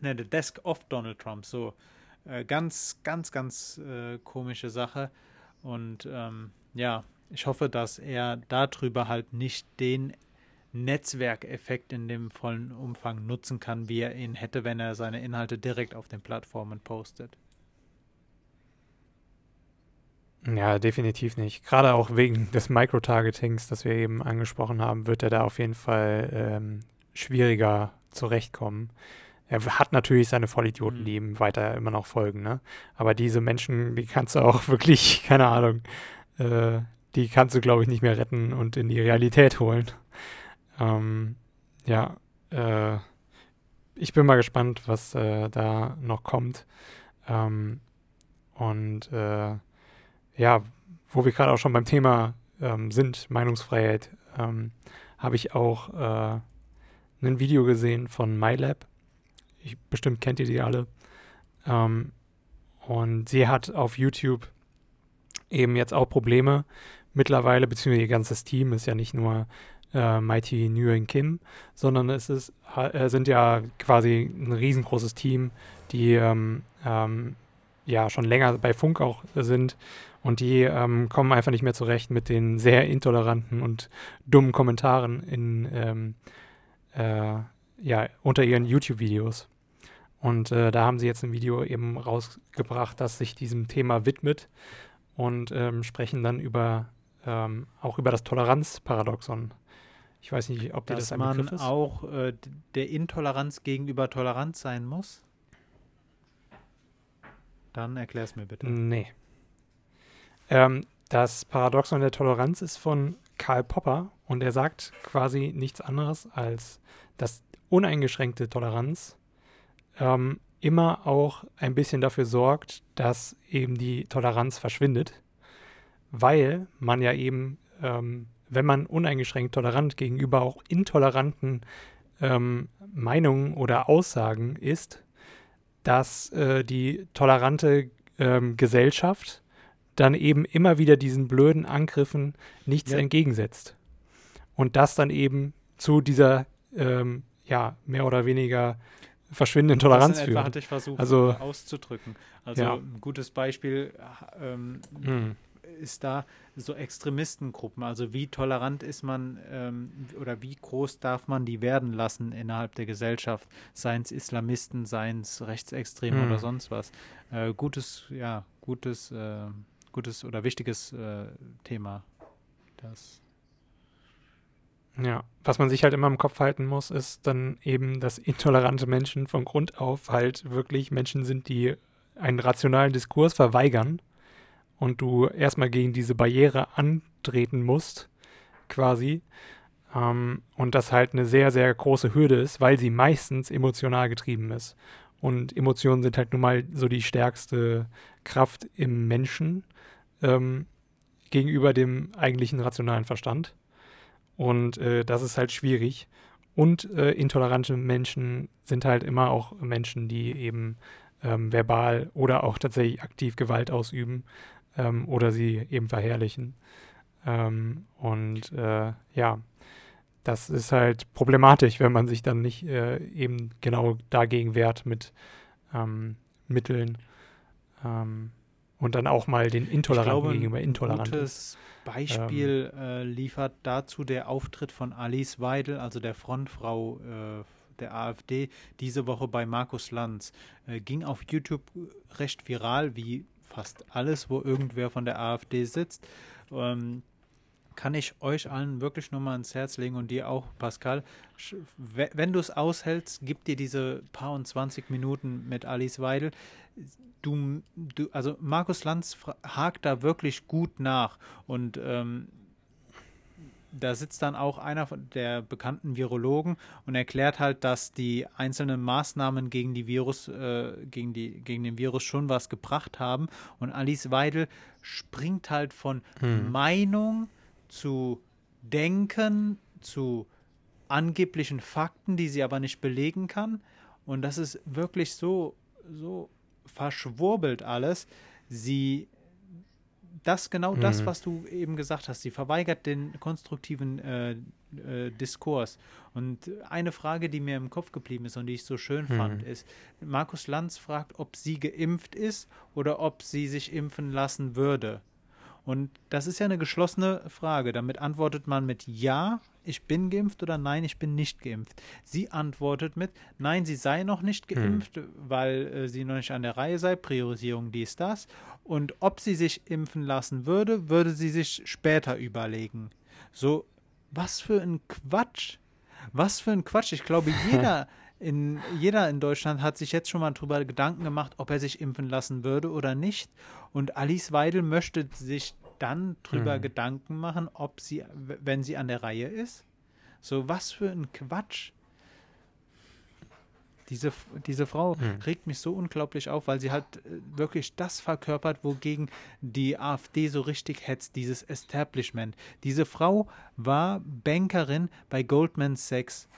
ne, The Desk of Donald Trump. So äh, ganz, ganz, ganz äh, komische Sache. Und ähm, ja, ich hoffe, dass er darüber halt nicht den Netzwerkeffekt in dem vollen Umfang nutzen kann, wie er ihn hätte, wenn er seine Inhalte direkt auf den Plattformen postet. Ja, definitiv nicht. Gerade auch wegen des Microtargetings, das wir eben angesprochen haben, wird er da auf jeden Fall ähm, schwieriger zurechtkommen. Er hat natürlich seine Vollidioten, mhm. die ihm weiter immer noch folgen, ne? Aber diese Menschen, die kannst du auch wirklich, keine Ahnung, äh, die kannst du, glaube ich, nicht mehr retten und in die Realität holen. Ähm, ja, äh, ich bin mal gespannt, was äh, da noch kommt. Ähm, und äh, ja, wo wir gerade auch schon beim Thema ähm, sind, Meinungsfreiheit, ähm, habe ich auch äh, ein Video gesehen von MyLab. Ich, bestimmt kennt ihr die alle. Ähm, und sie hat auf YouTube eben jetzt auch Probleme mittlerweile, beziehungsweise ihr ganzes Team ist ja nicht nur äh, Mighty Nguyen Kim, sondern es ist, äh, sind ja quasi ein riesengroßes Team, die ähm, ähm, ja schon länger bei Funk auch sind und die ähm, kommen einfach nicht mehr zurecht mit den sehr intoleranten und dummen Kommentaren in ähm, äh, ja unter ihren YouTube-Videos. Und äh, da haben sie jetzt ein Video eben rausgebracht, das sich diesem Thema widmet und ähm, sprechen dann über ähm, auch über das Toleranzparadoxon. Ich weiß nicht, ob dir das ein Begriff ist. auch äh, der Intoleranz gegenüber tolerant sein muss? Dann erklär es mir bitte. Nee. Ähm, das Paradoxon der Toleranz ist von Karl Popper und er sagt quasi nichts anderes als, dass uneingeschränkte Toleranz ähm, immer auch ein bisschen dafür sorgt, dass eben die Toleranz verschwindet weil man ja eben, ähm, wenn man uneingeschränkt tolerant gegenüber auch intoleranten ähm, Meinungen oder Aussagen ist, dass äh, die tolerante ähm, Gesellschaft dann eben immer wieder diesen blöden Angriffen nichts ja. entgegensetzt. Und das dann eben zu dieser, ähm, ja, mehr oder weniger verschwindenden Toleranz führt. Das hatte ich versucht also, auszudrücken. Also ja. ein gutes Beispiel, ähm, mhm ist da so Extremistengruppen? Also wie tolerant ist man ähm, oder wie groß darf man die werden lassen innerhalb der Gesellschaft? Seien es Islamisten, seien es Rechtsextreme hm. oder sonst was. Äh, gutes, ja, gutes, äh, gutes oder wichtiges äh, Thema. Das. Ja, was man sich halt immer im Kopf halten muss, ist dann eben, dass intolerante Menschen von Grund auf halt wirklich Menschen sind, die einen rationalen Diskurs verweigern und du erstmal gegen diese Barriere antreten musst, quasi. Ähm, und das halt eine sehr, sehr große Hürde ist, weil sie meistens emotional getrieben ist. Und Emotionen sind halt nun mal so die stärkste Kraft im Menschen ähm, gegenüber dem eigentlichen rationalen Verstand. Und äh, das ist halt schwierig. Und äh, intolerante Menschen sind halt immer auch Menschen, die eben ähm, verbal oder auch tatsächlich aktiv Gewalt ausüben ähm, oder sie eben verherrlichen. Ähm, und äh, ja, das ist halt problematisch, wenn man sich dann nicht äh, eben genau dagegen wehrt mit ähm, Mitteln. Ähm, Und dann auch mal den Intoleranten glaube, gegenüber intolerant. Ein gutes Beispiel ähm, äh, liefert dazu der Auftritt von Alice Weidel, also der Frontfrau äh, der AfD, diese Woche bei Markus Lanz. Äh, ging auf YouTube recht viral, wie fast alles, wo irgendwer von der AfD sitzt. Ähm, kann ich euch allen wirklich nur mal ans Herz legen und dir auch, Pascal. Wenn du es aushältst, gib dir diese paar und 20 Minuten mit Alice Weidel. Du, du, also Markus Lanz hakt da wirklich gut nach und ähm, da sitzt dann auch einer der bekannten Virologen und erklärt halt, dass die einzelnen Maßnahmen gegen die Virus, äh, gegen die, gegen den Virus schon was gebracht haben. Und Alice Weidel springt halt von hm. Meinung zu Denken, zu angeblichen Fakten, die sie aber nicht belegen kann. Und das ist wirklich so, so verschwurbelt alles. Sie das genau mhm. das, was du eben gesagt hast. Sie verweigert den konstruktiven äh, äh, Diskurs. Und eine Frage, die mir im Kopf geblieben ist und die ich so schön mhm. fand, ist, Markus Lanz fragt, ob sie geimpft ist oder ob sie sich impfen lassen würde. Und das ist ja eine geschlossene Frage. Damit antwortet man mit Ja, ich bin geimpft oder Nein, ich bin nicht geimpft. Sie antwortet mit Nein, sie sei noch nicht hm. geimpft, hm. weil äh, sie noch nicht an der Reihe sei, Priorisierung dies, das. Und ob sie sich impfen lassen würde, würde sie sich später überlegen. So, was für ein Quatsch. Was für ein Quatsch. Ich glaube, jeder in, jeder in Deutschland hat sich jetzt schon mal darüber Gedanken gemacht, ob er sich impfen lassen würde oder nicht. Und Alice Weidel möchte sich dann darüber mhm. Gedanken machen, ob sie, wenn sie an der Reihe ist. So, was für ein Quatsch. Diese, diese Frau mhm. regt mich so unglaublich auf, weil sie halt äh, wirklich das verkörpert, wogegen die AfD so richtig hetzt, dieses Establishment. Diese Frau war Bankerin bei Goldman Sachs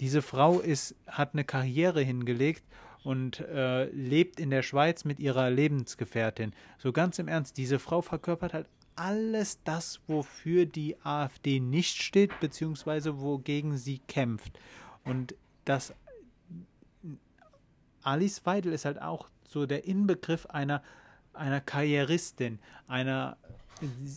diese Frau ist, hat eine Karriere hingelegt und äh, lebt in der Schweiz mit ihrer Lebensgefährtin. So ganz im Ernst, diese Frau verkörpert halt alles das, wofür die AfD nicht steht, beziehungsweise wogegen sie kämpft. Und das Alice Weidel ist halt auch so der Inbegriff einer, einer Karrieristin, einer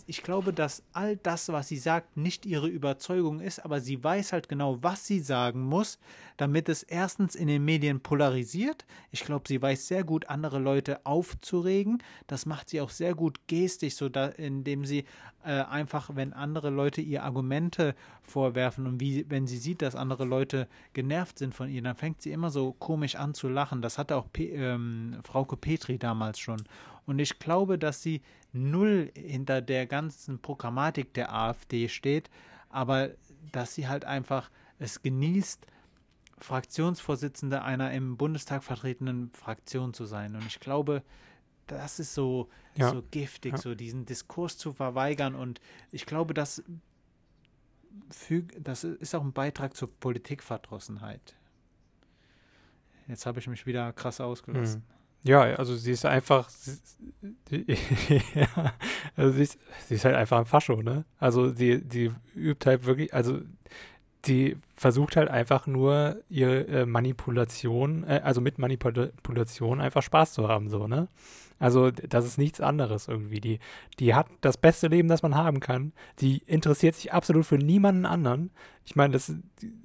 ich glaube, dass all das, was sie sagt, nicht ihre Überzeugung ist, aber sie weiß halt genau, was sie sagen muss, damit es erstens in den Medien polarisiert. Ich glaube, sie weiß sehr gut, andere Leute aufzuregen. Das macht sie auch sehr gut gestisch, so da, indem sie äh, einfach, wenn andere Leute ihr Argumente vorwerfen und wie, wenn sie sieht, dass andere Leute genervt sind von ihr, dann fängt sie immer so komisch an zu lachen. Das hatte auch Pe ähm, Frauke Petri damals schon. Und ich glaube, dass sie null hinter der ganzen Programmatik der AfD steht, aber dass sie halt einfach es genießt, Fraktionsvorsitzende einer im Bundestag vertretenen Fraktion zu sein. Und ich glaube, das ist so, ja. so giftig, ja. so diesen Diskurs zu verweigern. Und ich glaube, das, füg, das ist auch ein Beitrag zur Politikverdrossenheit. Jetzt habe ich mich wieder krass ausgelassen. Mhm. Ja, also sie ist einfach, sie, ja, also sie ist, sie ist halt einfach ein Fascho, ne? Also sie, die übt halt wirklich, also die versucht halt einfach nur ihre äh, Manipulation, äh, also mit Manipulation einfach Spaß zu haben, so, ne? Also das ist nichts anderes irgendwie. Die, die hat das beste Leben, das man haben kann. Die interessiert sich absolut für niemanden anderen. Ich meine, das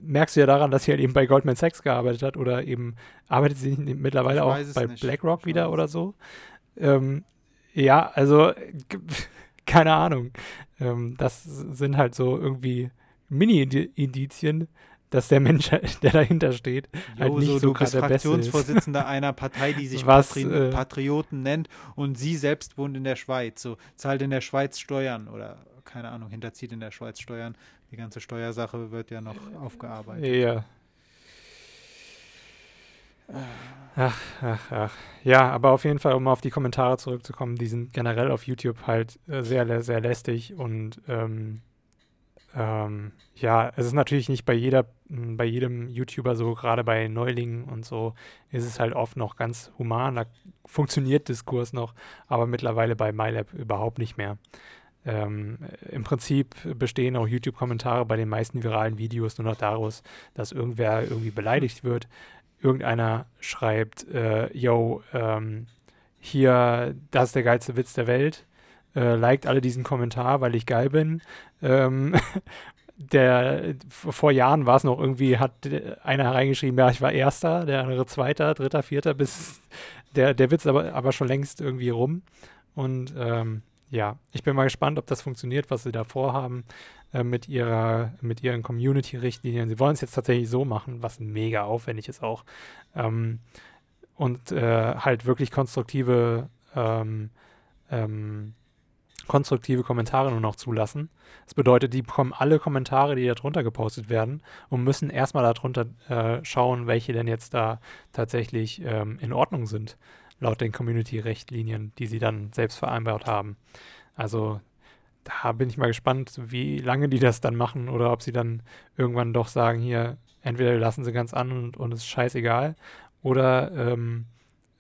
merkst du ja daran, dass sie halt eben bei Goldman Sachs gearbeitet hat oder eben arbeitet sie mittlerweile auch bei nicht. BlackRock wieder oder so. Ähm, ja, also keine Ahnung. Ähm, das sind halt so irgendwie Mini-Indizien, dass der Mensch, der dahinter steht, jo, halt nicht so, so du bist Fraktionsvorsitzender einer Partei, die sich Was, Patri äh, Patrioten nennt und sie selbst wohnt in der Schweiz, so zahlt in der Schweiz Steuern oder keine Ahnung, hinterzieht in der Schweiz Steuern. Die ganze Steuersache wird ja noch aufgearbeitet. Ja. Ach, ach, ach. Ja, aber auf jeden Fall, um auf die Kommentare zurückzukommen, die sind generell auf YouTube halt äh, sehr, sehr lästig und ähm, ähm, ja, es ist natürlich nicht bei jeder, hm, bei jedem YouTuber so, gerade bei Neulingen und so, ist es halt oft noch ganz human, da funktioniert Diskurs noch, aber mittlerweile bei MyLab überhaupt nicht mehr. Ähm, Im Prinzip bestehen auch YouTube-Kommentare bei den meisten viralen Videos nur noch daraus, dass irgendwer irgendwie beleidigt wird. Irgendeiner schreibt, äh, yo, ähm, hier, das ist der geilste Witz der Welt. Äh, liked alle diesen Kommentar, weil ich geil bin. Ähm, der vor Jahren war es noch irgendwie, hat einer hereingeschrieben, ja, ich war Erster, der andere Zweiter, Dritter, Vierter, bis der, der Witz aber, aber schon längst irgendwie rum. Und ähm, ja, ich bin mal gespannt, ob das funktioniert, was sie da vorhaben äh, mit ihrer, mit ihren Community-Richtlinien. Sie wollen es jetzt tatsächlich so machen, was mega aufwendig ist auch. Ähm, und äh, halt wirklich konstruktive ähm, ähm, konstruktive Kommentare nur noch zulassen. Das bedeutet, die bekommen alle Kommentare, die darunter gepostet werden und müssen erstmal darunter äh, schauen, welche denn jetzt da tatsächlich ähm, in Ordnung sind, laut den Community-Rechtlinien, die sie dann selbst vereinbart haben. Also da bin ich mal gespannt, wie lange die das dann machen oder ob sie dann irgendwann doch sagen, hier, entweder lassen sie ganz an und, und es ist scheißegal oder ähm,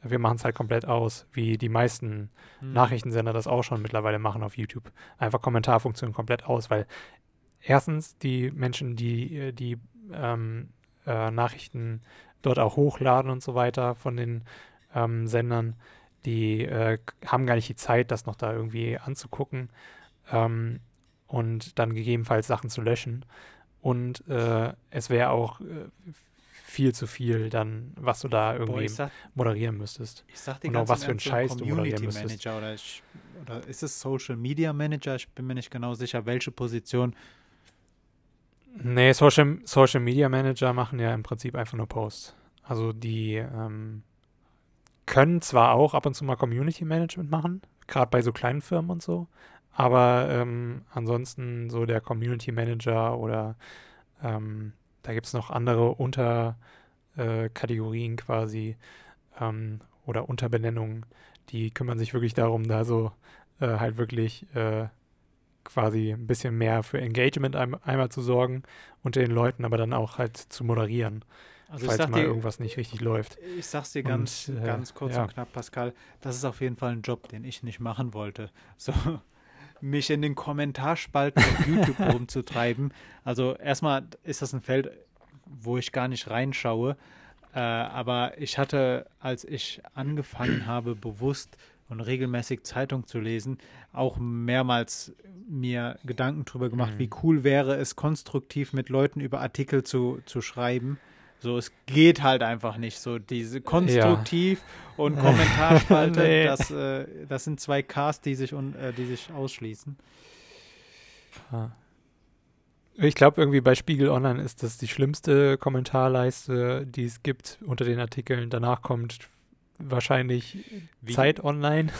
wir machen es halt komplett aus, wie die meisten mhm. Nachrichtensender das auch schon mittlerweile machen auf YouTube. Einfach Kommentarfunktion komplett aus, weil erstens die Menschen, die äh, die ähm, äh, Nachrichten dort auch hochladen und so weiter von den ähm, Sendern, die äh, haben gar nicht die Zeit, das noch da irgendwie anzugucken ähm, und dann gegebenenfalls Sachen zu löschen. Und äh, es wäre auch äh, viel zu viel dann, was du da irgendwie Boah, sag, moderieren müsstest. Ich sag dir Und auch was für einen Scheiß du moderieren müsstest. Manager oder, ich, oder ist es Social Media Manager? Ich bin mir nicht genau sicher, welche Position. Nee, Social, Social Media Manager machen ja im Prinzip einfach nur Posts. Also die ähm, können zwar auch ab und zu mal Community Management machen, gerade bei so kleinen Firmen und so, aber ähm, ansonsten so der Community Manager oder ähm, da gibt es noch andere Unterkategorien äh, quasi ähm, oder Unterbenennungen, die kümmern sich wirklich darum, da so äh, halt wirklich äh, quasi ein bisschen mehr für Engagement ein, einmal zu sorgen unter den Leuten, aber dann auch halt zu moderieren. Also falls mal dir, irgendwas nicht richtig läuft. Ich sag's dir ganz, und, äh, ganz kurz ja. und knapp, Pascal, das ist auf jeden Fall ein Job, den ich nicht machen wollte. So, mich in den Kommentarspalten auf YouTube rumzutreiben. Also erstmal ist das ein Feld, wo ich gar nicht reinschaue. Äh, aber ich hatte, als ich angefangen habe, bewusst und regelmäßig Zeitung zu lesen, auch mehrmals mir Gedanken darüber gemacht, mhm. wie cool wäre es, konstruktiv mit Leuten über Artikel zu, zu schreiben. So, es geht halt einfach nicht. So, diese konstruktiv ja. und Kommentarspalte, nee. das, äh, das sind zwei Ks, die sich, un, äh, die sich ausschließen. Ich glaube, irgendwie bei Spiegel Online ist das die schlimmste Kommentarleiste, die es gibt unter den Artikeln. Danach kommt wahrscheinlich Wie? Zeit Online.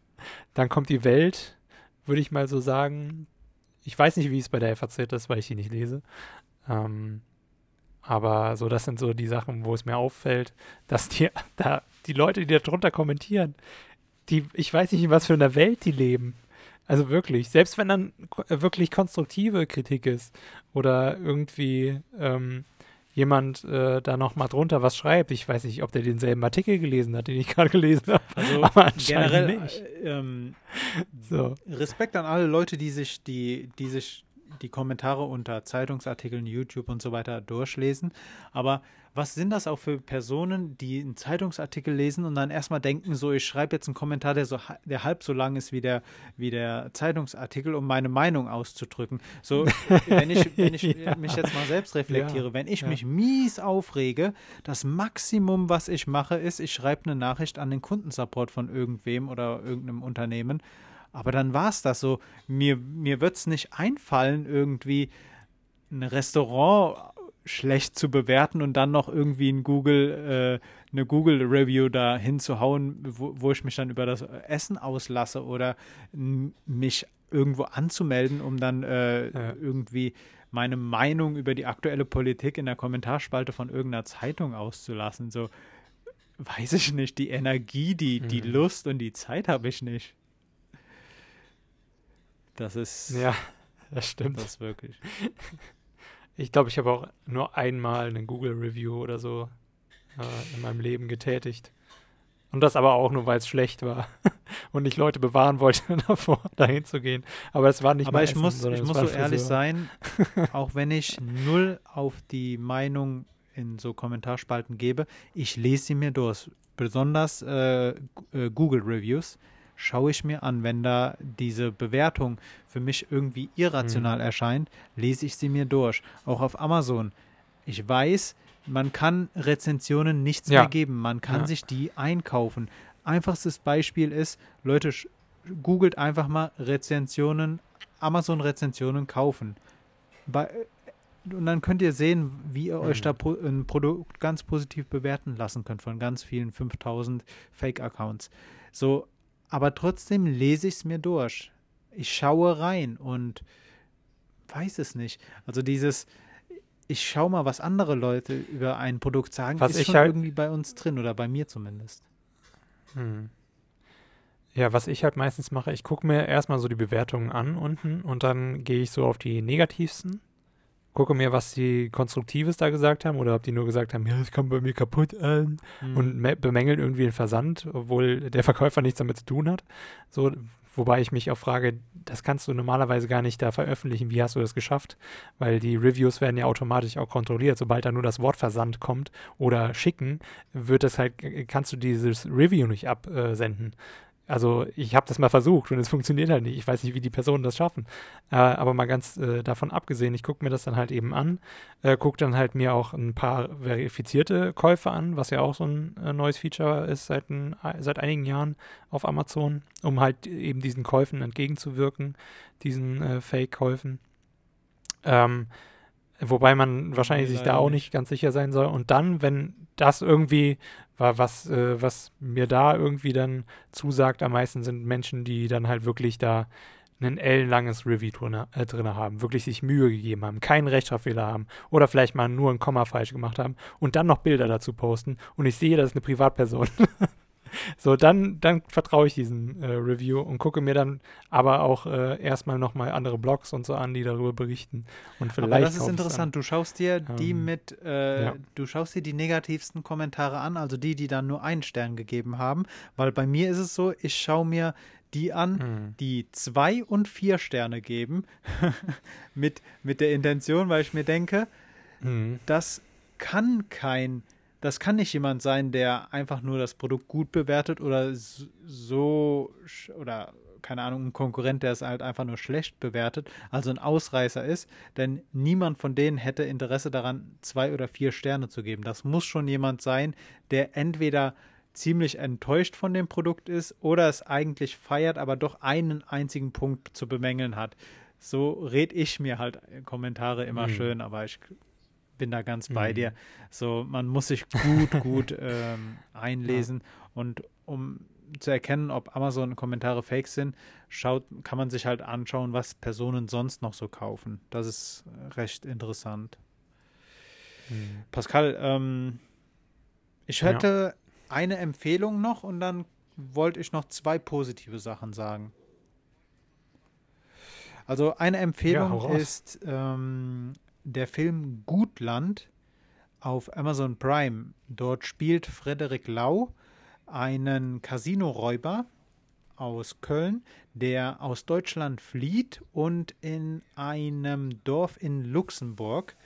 Dann kommt die Welt, würde ich mal so sagen. Ich weiß nicht, wie es bei der FAZ ist, weil ich die nicht lese. Ähm, aber so, das sind so die Sachen, wo es mir auffällt, dass die, da, die Leute, die da drunter kommentieren, die, ich weiß nicht, in was für einer Welt die leben. Also wirklich, selbst wenn dann wirklich konstruktive Kritik ist oder irgendwie ähm, jemand äh, da nochmal drunter was schreibt, ich weiß nicht, ob der denselben Artikel gelesen hat, den ich gerade gelesen habe, also aber anscheinend generell, nicht. Äh, ähm, so. Respekt an alle Leute, die sich, die, die sich die Kommentare unter Zeitungsartikeln, YouTube und so weiter durchlesen. Aber was sind das auch für Personen, die einen Zeitungsartikel lesen und dann erstmal denken, so, ich schreibe jetzt einen Kommentar, der, so, der halb so lang ist wie der, wie der Zeitungsartikel, um meine Meinung auszudrücken. So, wenn ich, wenn ich ja. mich jetzt mal selbst reflektiere, ja. wenn ich ja. mich mies aufrege, das Maximum, was ich mache, ist, ich schreibe eine Nachricht an den Kundensupport von irgendwem oder irgendeinem Unternehmen aber dann war es das so. Mir, mir wird es nicht einfallen, irgendwie ein Restaurant schlecht zu bewerten und dann noch irgendwie ein Google, äh, eine Google-Review da hinzuhauen, wo, wo ich mich dann über das Essen auslasse oder mich irgendwo anzumelden, um dann äh, ja. irgendwie meine Meinung über die aktuelle Politik in der Kommentarspalte von irgendeiner Zeitung auszulassen. So, weiß ich nicht, die Energie, die, die mhm. Lust und die Zeit habe ich nicht. Das ist. Ja, das stimmt. Das ist wirklich. Ich glaube, ich habe auch nur einmal eine Google-Review oder so äh, in meinem Leben getätigt. Und das aber auch nur, weil es schlecht war und ich Leute bewahren wollte davor, dahin zu gehen. Aber es war nicht Aber ich Essen, muss, ich muss so ehrlich sein, auch wenn ich null auf die Meinung in so Kommentarspalten gebe, ich lese sie mir durch. Besonders äh, äh, Google Reviews schaue ich mir an. Wenn da diese Bewertung für mich irgendwie irrational mhm. erscheint, lese ich sie mir durch. Auch auf Amazon. Ich weiß, man kann Rezensionen nichts ja. mehr geben. Man kann ja. sich die einkaufen. Einfachstes Beispiel ist, Leute, googelt einfach mal Rezensionen, Amazon-Rezensionen kaufen. Bei, und dann könnt ihr sehen, wie ihr euch da mhm. ein Produkt ganz positiv bewerten lassen könnt von ganz vielen 5000 Fake-Accounts. So, aber trotzdem lese ich es mir durch. Ich schaue rein und weiß es nicht. Also dieses, ich schaue mal, was andere Leute über ein Produkt sagen, was ist schon halt, irgendwie bei uns drin oder bei mir zumindest. Hm. Ja, was ich halt meistens mache, ich gucke mir erstmal so die Bewertungen an unten und dann gehe ich so auf die negativsten gucke mir, was die Konstruktives da gesagt haben oder ob die nur gesagt haben, ja, das kommt bei mir kaputt an mhm. und bemängeln irgendwie den Versand, obwohl der Verkäufer nichts damit zu tun hat. So, wobei ich mich auch frage, das kannst du normalerweise gar nicht da veröffentlichen. Wie hast du das geschafft? Weil die Reviews werden ja automatisch auch kontrolliert. Sobald da nur das Wort Versand kommt oder schicken, wird das halt, kannst du dieses Review nicht absenden. Also ich habe das mal versucht und es funktioniert halt nicht. Ich weiß nicht, wie die Personen das schaffen. Äh, aber mal ganz äh, davon abgesehen, ich gucke mir das dann halt eben an, äh, gucke dann halt mir auch ein paar verifizierte Käufe an, was ja auch so ein äh, neues Feature ist seit, ein, seit einigen Jahren auf Amazon, um halt eben diesen Käufen entgegenzuwirken, diesen äh, Fake-Käufen. Ähm, Wobei man wahrscheinlich sich da auch nicht ganz sicher sein soll. Und dann, wenn das irgendwie war, was, äh, was mir da irgendwie dann zusagt, am meisten sind Menschen, die dann halt wirklich da ein ellenlanges Review drin, äh, drin haben, wirklich sich Mühe gegeben haben, keinen Rechtschreibfehler haben oder vielleicht mal nur ein Komma falsch gemacht haben und dann noch Bilder dazu posten und ich sehe, das ist eine Privatperson. So, dann, dann vertraue ich diesem äh, Review und gucke mir dann aber auch äh, erstmal nochmal andere Blogs und so an, die darüber berichten. Und vielleicht aber das ist interessant. Du schaust dir die ähm, mit, äh, ja. du schaust dir die negativsten Kommentare an, also die, die dann nur einen Stern gegeben haben. Weil bei mir ist es so, ich schaue mir die an, mhm. die zwei und vier Sterne geben, mit, mit der Intention, weil ich mir denke, mhm. das kann kein das kann nicht jemand sein, der einfach nur das Produkt gut bewertet oder so oder keine Ahnung, ein Konkurrent, der es halt einfach nur schlecht bewertet, also ein Ausreißer ist, denn niemand von denen hätte Interesse daran, zwei oder vier Sterne zu geben. Das muss schon jemand sein, der entweder ziemlich enttäuscht von dem Produkt ist oder es eigentlich feiert, aber doch einen einzigen Punkt zu bemängeln hat. So red ich mir halt Kommentare immer mhm. schön, aber ich bin da ganz bei mhm. dir. So, man muss sich gut, gut ähm, einlesen ja. und um zu erkennen, ob Amazon-Kommentare fake sind, schaut, kann man sich halt anschauen, was Personen sonst noch so kaufen. Das ist recht interessant. Mhm. Pascal, ähm, ich hätte ja. eine Empfehlung noch und dann wollte ich noch zwei positive Sachen sagen. Also eine Empfehlung ja, ist ähm, der Film Gutland auf Amazon Prime. Dort spielt Frederik Lau einen Casino-Räuber aus Köln, der aus Deutschland flieht und in einem Dorf in Luxemburg,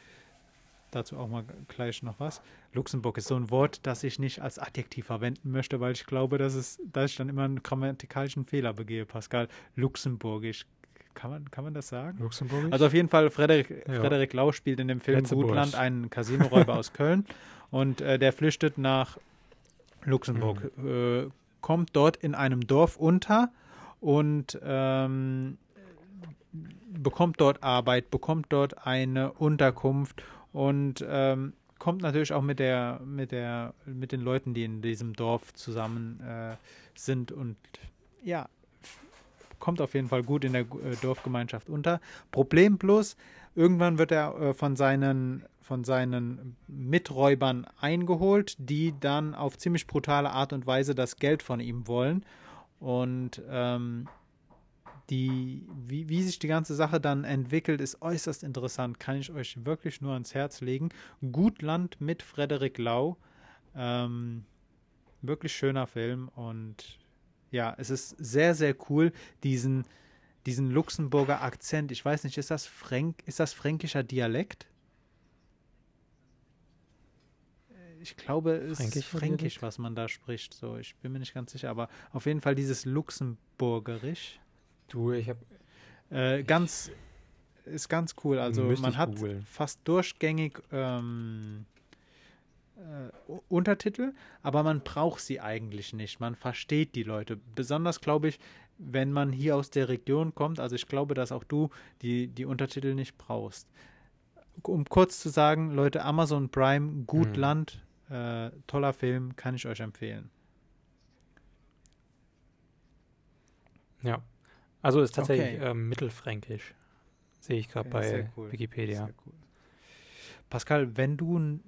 dazu auch mal gleich noch was. Luxemburg ist so ein Wort, das ich nicht als Adjektiv verwenden möchte, weil ich glaube, dass, es, dass ich dann immer einen grammatikalischen Fehler begehe, Pascal. Luxemburgisch kann man, kann man das sagen? Luxemburg? Also auf jeden Fall, Frederik, ja. Frederik Lau spielt in dem Film Letzeburg. Gutland einen Casinoräuber aus Köln und äh, der flüchtet nach Luxemburg, mhm. äh, kommt dort in einem Dorf unter und ähm, bekommt dort Arbeit, bekommt dort eine Unterkunft und ähm, kommt natürlich auch mit der, mit der, mit den Leuten, die in diesem Dorf zusammen äh, sind und ja, kommt auf jeden Fall gut in der äh, Dorfgemeinschaft unter. Problem bloß, irgendwann wird er äh, von seinen von seinen Miträubern eingeholt, die dann auf ziemlich brutale Art und Weise das Geld von ihm wollen. Und ähm, die, wie, wie, sich die ganze Sache dann entwickelt, ist äußerst interessant. Kann ich euch wirklich nur ans Herz legen. Gutland mit Frederik Lau. Ähm, wirklich schöner Film und ja, es ist sehr, sehr cool, diesen, diesen Luxemburger Akzent. Ich weiß nicht, ist das, Fränk, ist das fränkischer Dialekt? ich glaube, es ist Fränkisch, was man da spricht. So, ich bin mir nicht ganz sicher, aber auf jeden Fall dieses Luxemburgerisch. Du, ich habe äh, ganz ist ganz cool. Also man hat googlen. fast durchgängig ähm, äh, Untertitel, aber man braucht sie eigentlich nicht. Man versteht die Leute. Besonders glaube ich, wenn man hier aus der Region kommt. Also ich glaube, dass auch du die, die Untertitel nicht brauchst. Um kurz zu sagen, Leute, Amazon Prime, gut hm. Land, äh, toller Film, kann ich euch empfehlen. Ja. Also ist tatsächlich okay. ähm, mittelfränkisch. Sehe ich gerade okay, bei cool. Wikipedia. Cool. Pascal, wenn du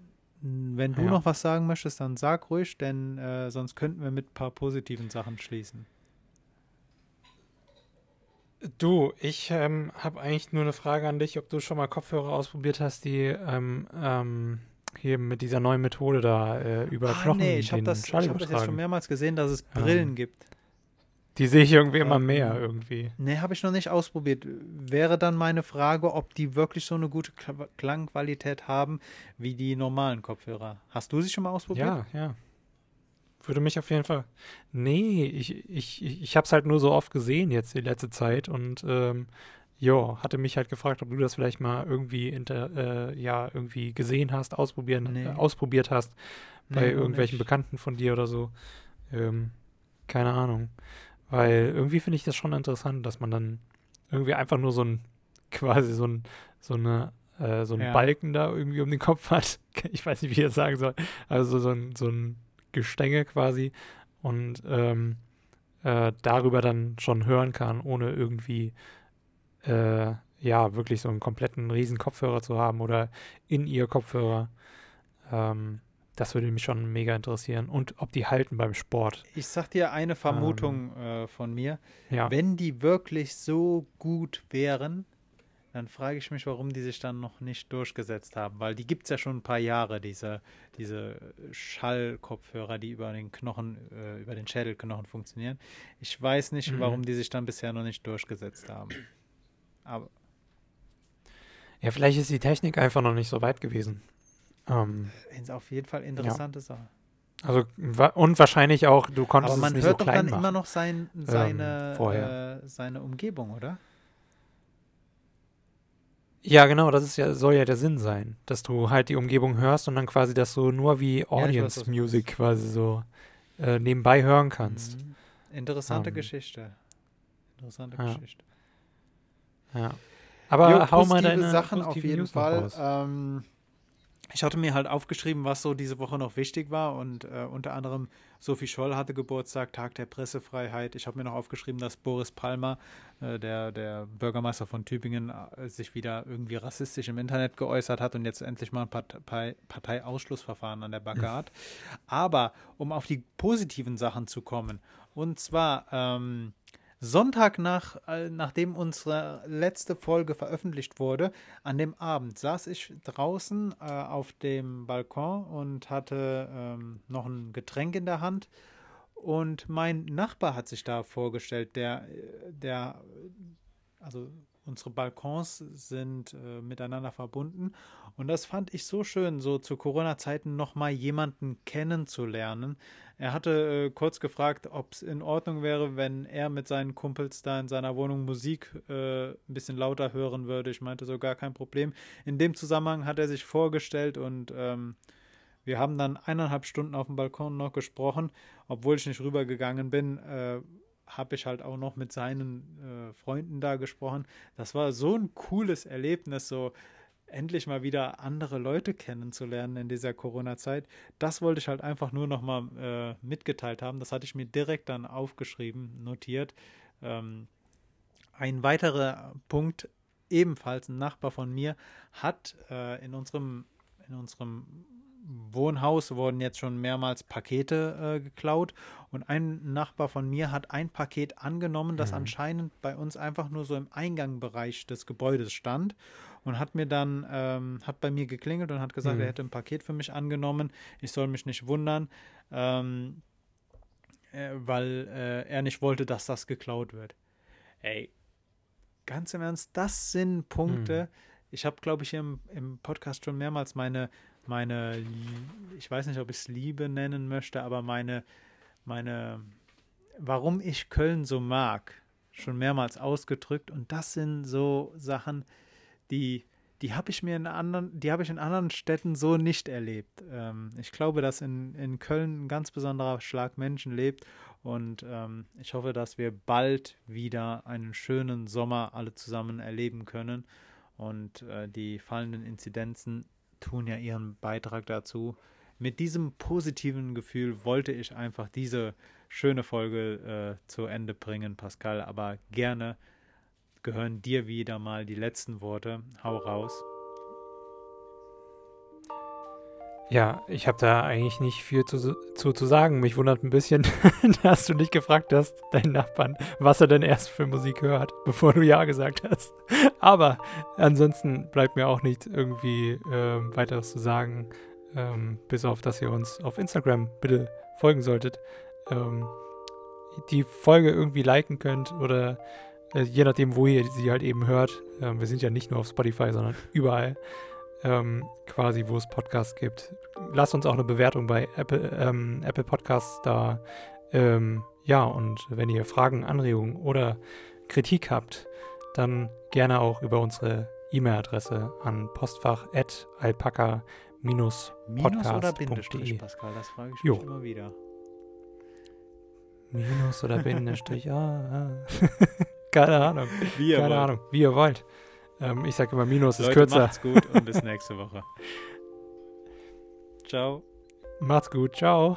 wenn du ja. noch was sagen möchtest, dann sag ruhig, denn äh, sonst könnten wir mit ein paar positiven Sachen schließen. Du, ich ähm, habe eigentlich nur eine Frage an dich, ob du schon mal Kopfhörer ausprobiert hast, die ähm, ähm, hier mit dieser neuen Methode da äh, über ah, Knochen nee, ich habe das, hab das jetzt schon mehrmals gesehen, dass es Brillen ähm, gibt. Die sehe ich irgendwie immer ähm, mehr irgendwie. Nee, habe ich noch nicht ausprobiert. Wäre dann meine Frage, ob die wirklich so eine gute Klangqualität haben wie die normalen Kopfhörer. Hast du sie schon mal ausprobiert? Ja, ja. Würde mich auf jeden Fall. Nee, ich, ich, ich habe es halt nur so oft gesehen jetzt die letzte Zeit und ähm, ja, hatte mich halt gefragt, ob du das vielleicht mal irgendwie inter, äh, ja, irgendwie gesehen hast, ausprobieren, nee. äh, ausprobiert hast bei nee, irgendwelchen nicht. Bekannten von dir oder so. Ähm, keine Ahnung. Weil irgendwie finde ich das schon interessant, dass man dann irgendwie einfach nur so ein, quasi so ein, so eine, äh, so ein ja. Balken da irgendwie um den Kopf hat. Ich weiß nicht, wie ich das sagen soll. Also so ein, so ein Gestänge quasi und ähm, äh, darüber dann schon hören kann, ohne irgendwie äh, ja, wirklich so einen kompletten riesen Kopfhörer zu haben oder in ihr Kopfhörer. Ähm, das würde mich schon mega interessieren. Und ob die halten beim Sport. Ich sag dir eine Vermutung ähm, äh, von mir. Ja. Wenn die wirklich so gut wären, dann frage ich mich, warum die sich dann noch nicht durchgesetzt haben. Weil die gibt es ja schon ein paar Jahre, diese, diese Schallkopfhörer, die über den Knochen, äh, über den Schädelknochen funktionieren. Ich weiß nicht, mhm. warum die sich dann bisher noch nicht durchgesetzt haben. Aber. Ja, vielleicht ist die Technik einfach noch nicht so weit gewesen. Ähm, ist auf jeden Fall interessante ja. Sache. Also und wahrscheinlich auch, du konntest Aber man es nicht hört so klein doch dann immer noch sein, seine, ähm, äh, seine Umgebung, oder? Ja, genau, das ist ja, soll ja der Sinn sein, dass du halt die Umgebung hörst und dann quasi das so nur wie Audience ja, weiß, Music quasi so äh, nebenbei hören kannst. Mhm. Interessante ähm. Geschichte. Interessante ja. Geschichte. Ja. Aber jo, hau mal deine Sachen auf jeden News Fall. Ähm, ich hatte mir halt aufgeschrieben, was so diese Woche noch wichtig war und äh, unter anderem Sophie Scholl hatte Geburtstag, Tag der Pressefreiheit. Ich habe mir noch aufgeschrieben, dass Boris Palmer, äh, der, der Bürgermeister von Tübingen, äh, sich wieder irgendwie rassistisch im Internet geäußert hat und jetzt endlich mal ein Partei Parteiausschlussverfahren an der Backe hat. Aber um auf die positiven Sachen zu kommen, und zwar ähm, Sonntag nach, äh, nachdem unsere letzte Folge veröffentlicht wurde, an dem Abend saß ich draußen äh, auf dem Balkon und hatte ähm, noch ein Getränk in der Hand. Und mein Nachbar hat sich da vorgestellt, der, der, also unsere Balkons sind äh, miteinander verbunden. Und das fand ich so schön, so zu Corona-Zeiten nochmal jemanden kennenzulernen, er hatte äh, kurz gefragt, ob es in Ordnung wäre, wenn er mit seinen Kumpels da in seiner Wohnung Musik äh, ein bisschen lauter hören würde. Ich meinte so gar kein Problem. In dem Zusammenhang hat er sich vorgestellt und ähm, wir haben dann eineinhalb Stunden auf dem Balkon noch gesprochen. Obwohl ich nicht rübergegangen bin, äh, habe ich halt auch noch mit seinen äh, Freunden da gesprochen. Das war so ein cooles Erlebnis, so endlich mal wieder andere Leute kennenzulernen in dieser Corona-Zeit. Das wollte ich halt einfach nur noch mal äh, mitgeteilt haben. Das hatte ich mir direkt dann aufgeschrieben, notiert. Ähm, ein weiterer Punkt, ebenfalls ein Nachbar von mir, hat äh, in unserem in unserem Wohnhaus wurden jetzt schon mehrmals Pakete äh, geklaut und ein Nachbar von mir hat ein Paket angenommen, das mhm. anscheinend bei uns einfach nur so im Eingangbereich des Gebäudes stand und hat mir dann, ähm, hat bei mir geklingelt und hat gesagt, mhm. er hätte ein Paket für mich angenommen. Ich soll mich nicht wundern, ähm, äh, weil äh, er nicht wollte, dass das geklaut wird. Ey, ganz im Ernst, das sind Punkte. Mhm. Ich habe, glaube ich, im, im Podcast schon mehrmals meine meine, ich weiß nicht, ob ich es Liebe nennen möchte, aber meine, meine, warum ich Köln so mag, schon mehrmals ausgedrückt. Und das sind so Sachen, die, die habe ich mir in anderen, die habe ich in anderen Städten so nicht erlebt. Ähm, ich glaube, dass in, in Köln ein ganz besonderer Schlag Menschen lebt und ähm, ich hoffe, dass wir bald wieder einen schönen Sommer alle zusammen erleben können. Und äh, die fallenden Inzidenzen tun ja ihren Beitrag dazu. Mit diesem positiven Gefühl wollte ich einfach diese schöne Folge äh, zu Ende bringen, Pascal. Aber gerne gehören dir wieder mal die letzten Worte. Hau raus. Ja, ich habe da eigentlich nicht viel zu, zu, zu sagen. Mich wundert ein bisschen, dass du nicht gefragt hast, deinen Nachbarn, was er denn erst für Musik hört, bevor du Ja gesagt hast. Aber ansonsten bleibt mir auch nichts irgendwie äh, weiteres zu sagen, ähm, bis auf, dass ihr uns auf Instagram bitte folgen solltet. Ähm, die Folge irgendwie liken könnt oder äh, je nachdem, wo ihr sie halt eben hört. Ähm, wir sind ja nicht nur auf Spotify, sondern überall ähm, quasi, wo es Podcasts gibt. Lasst uns auch eine Bewertung bei Apple, ähm, Apple Podcasts da. Ähm, ja, und wenn ihr Fragen, Anregungen oder Kritik habt, dann gerne auch über unsere E-Mail-Adresse an postfach.alpaka-podcast.de. Minus oder Bindestrich, Pascal? Das frage ich mich immer wieder. Minus oder Bindestrich, ah. Keine Ahnung. Wie Keine wollt. Ahnung, wie ihr wollt. Ähm, ich sage immer Minus Leute, ist kürzer. Macht's gut und bis nächste Woche. Ciao. Macht's gut. Ciao.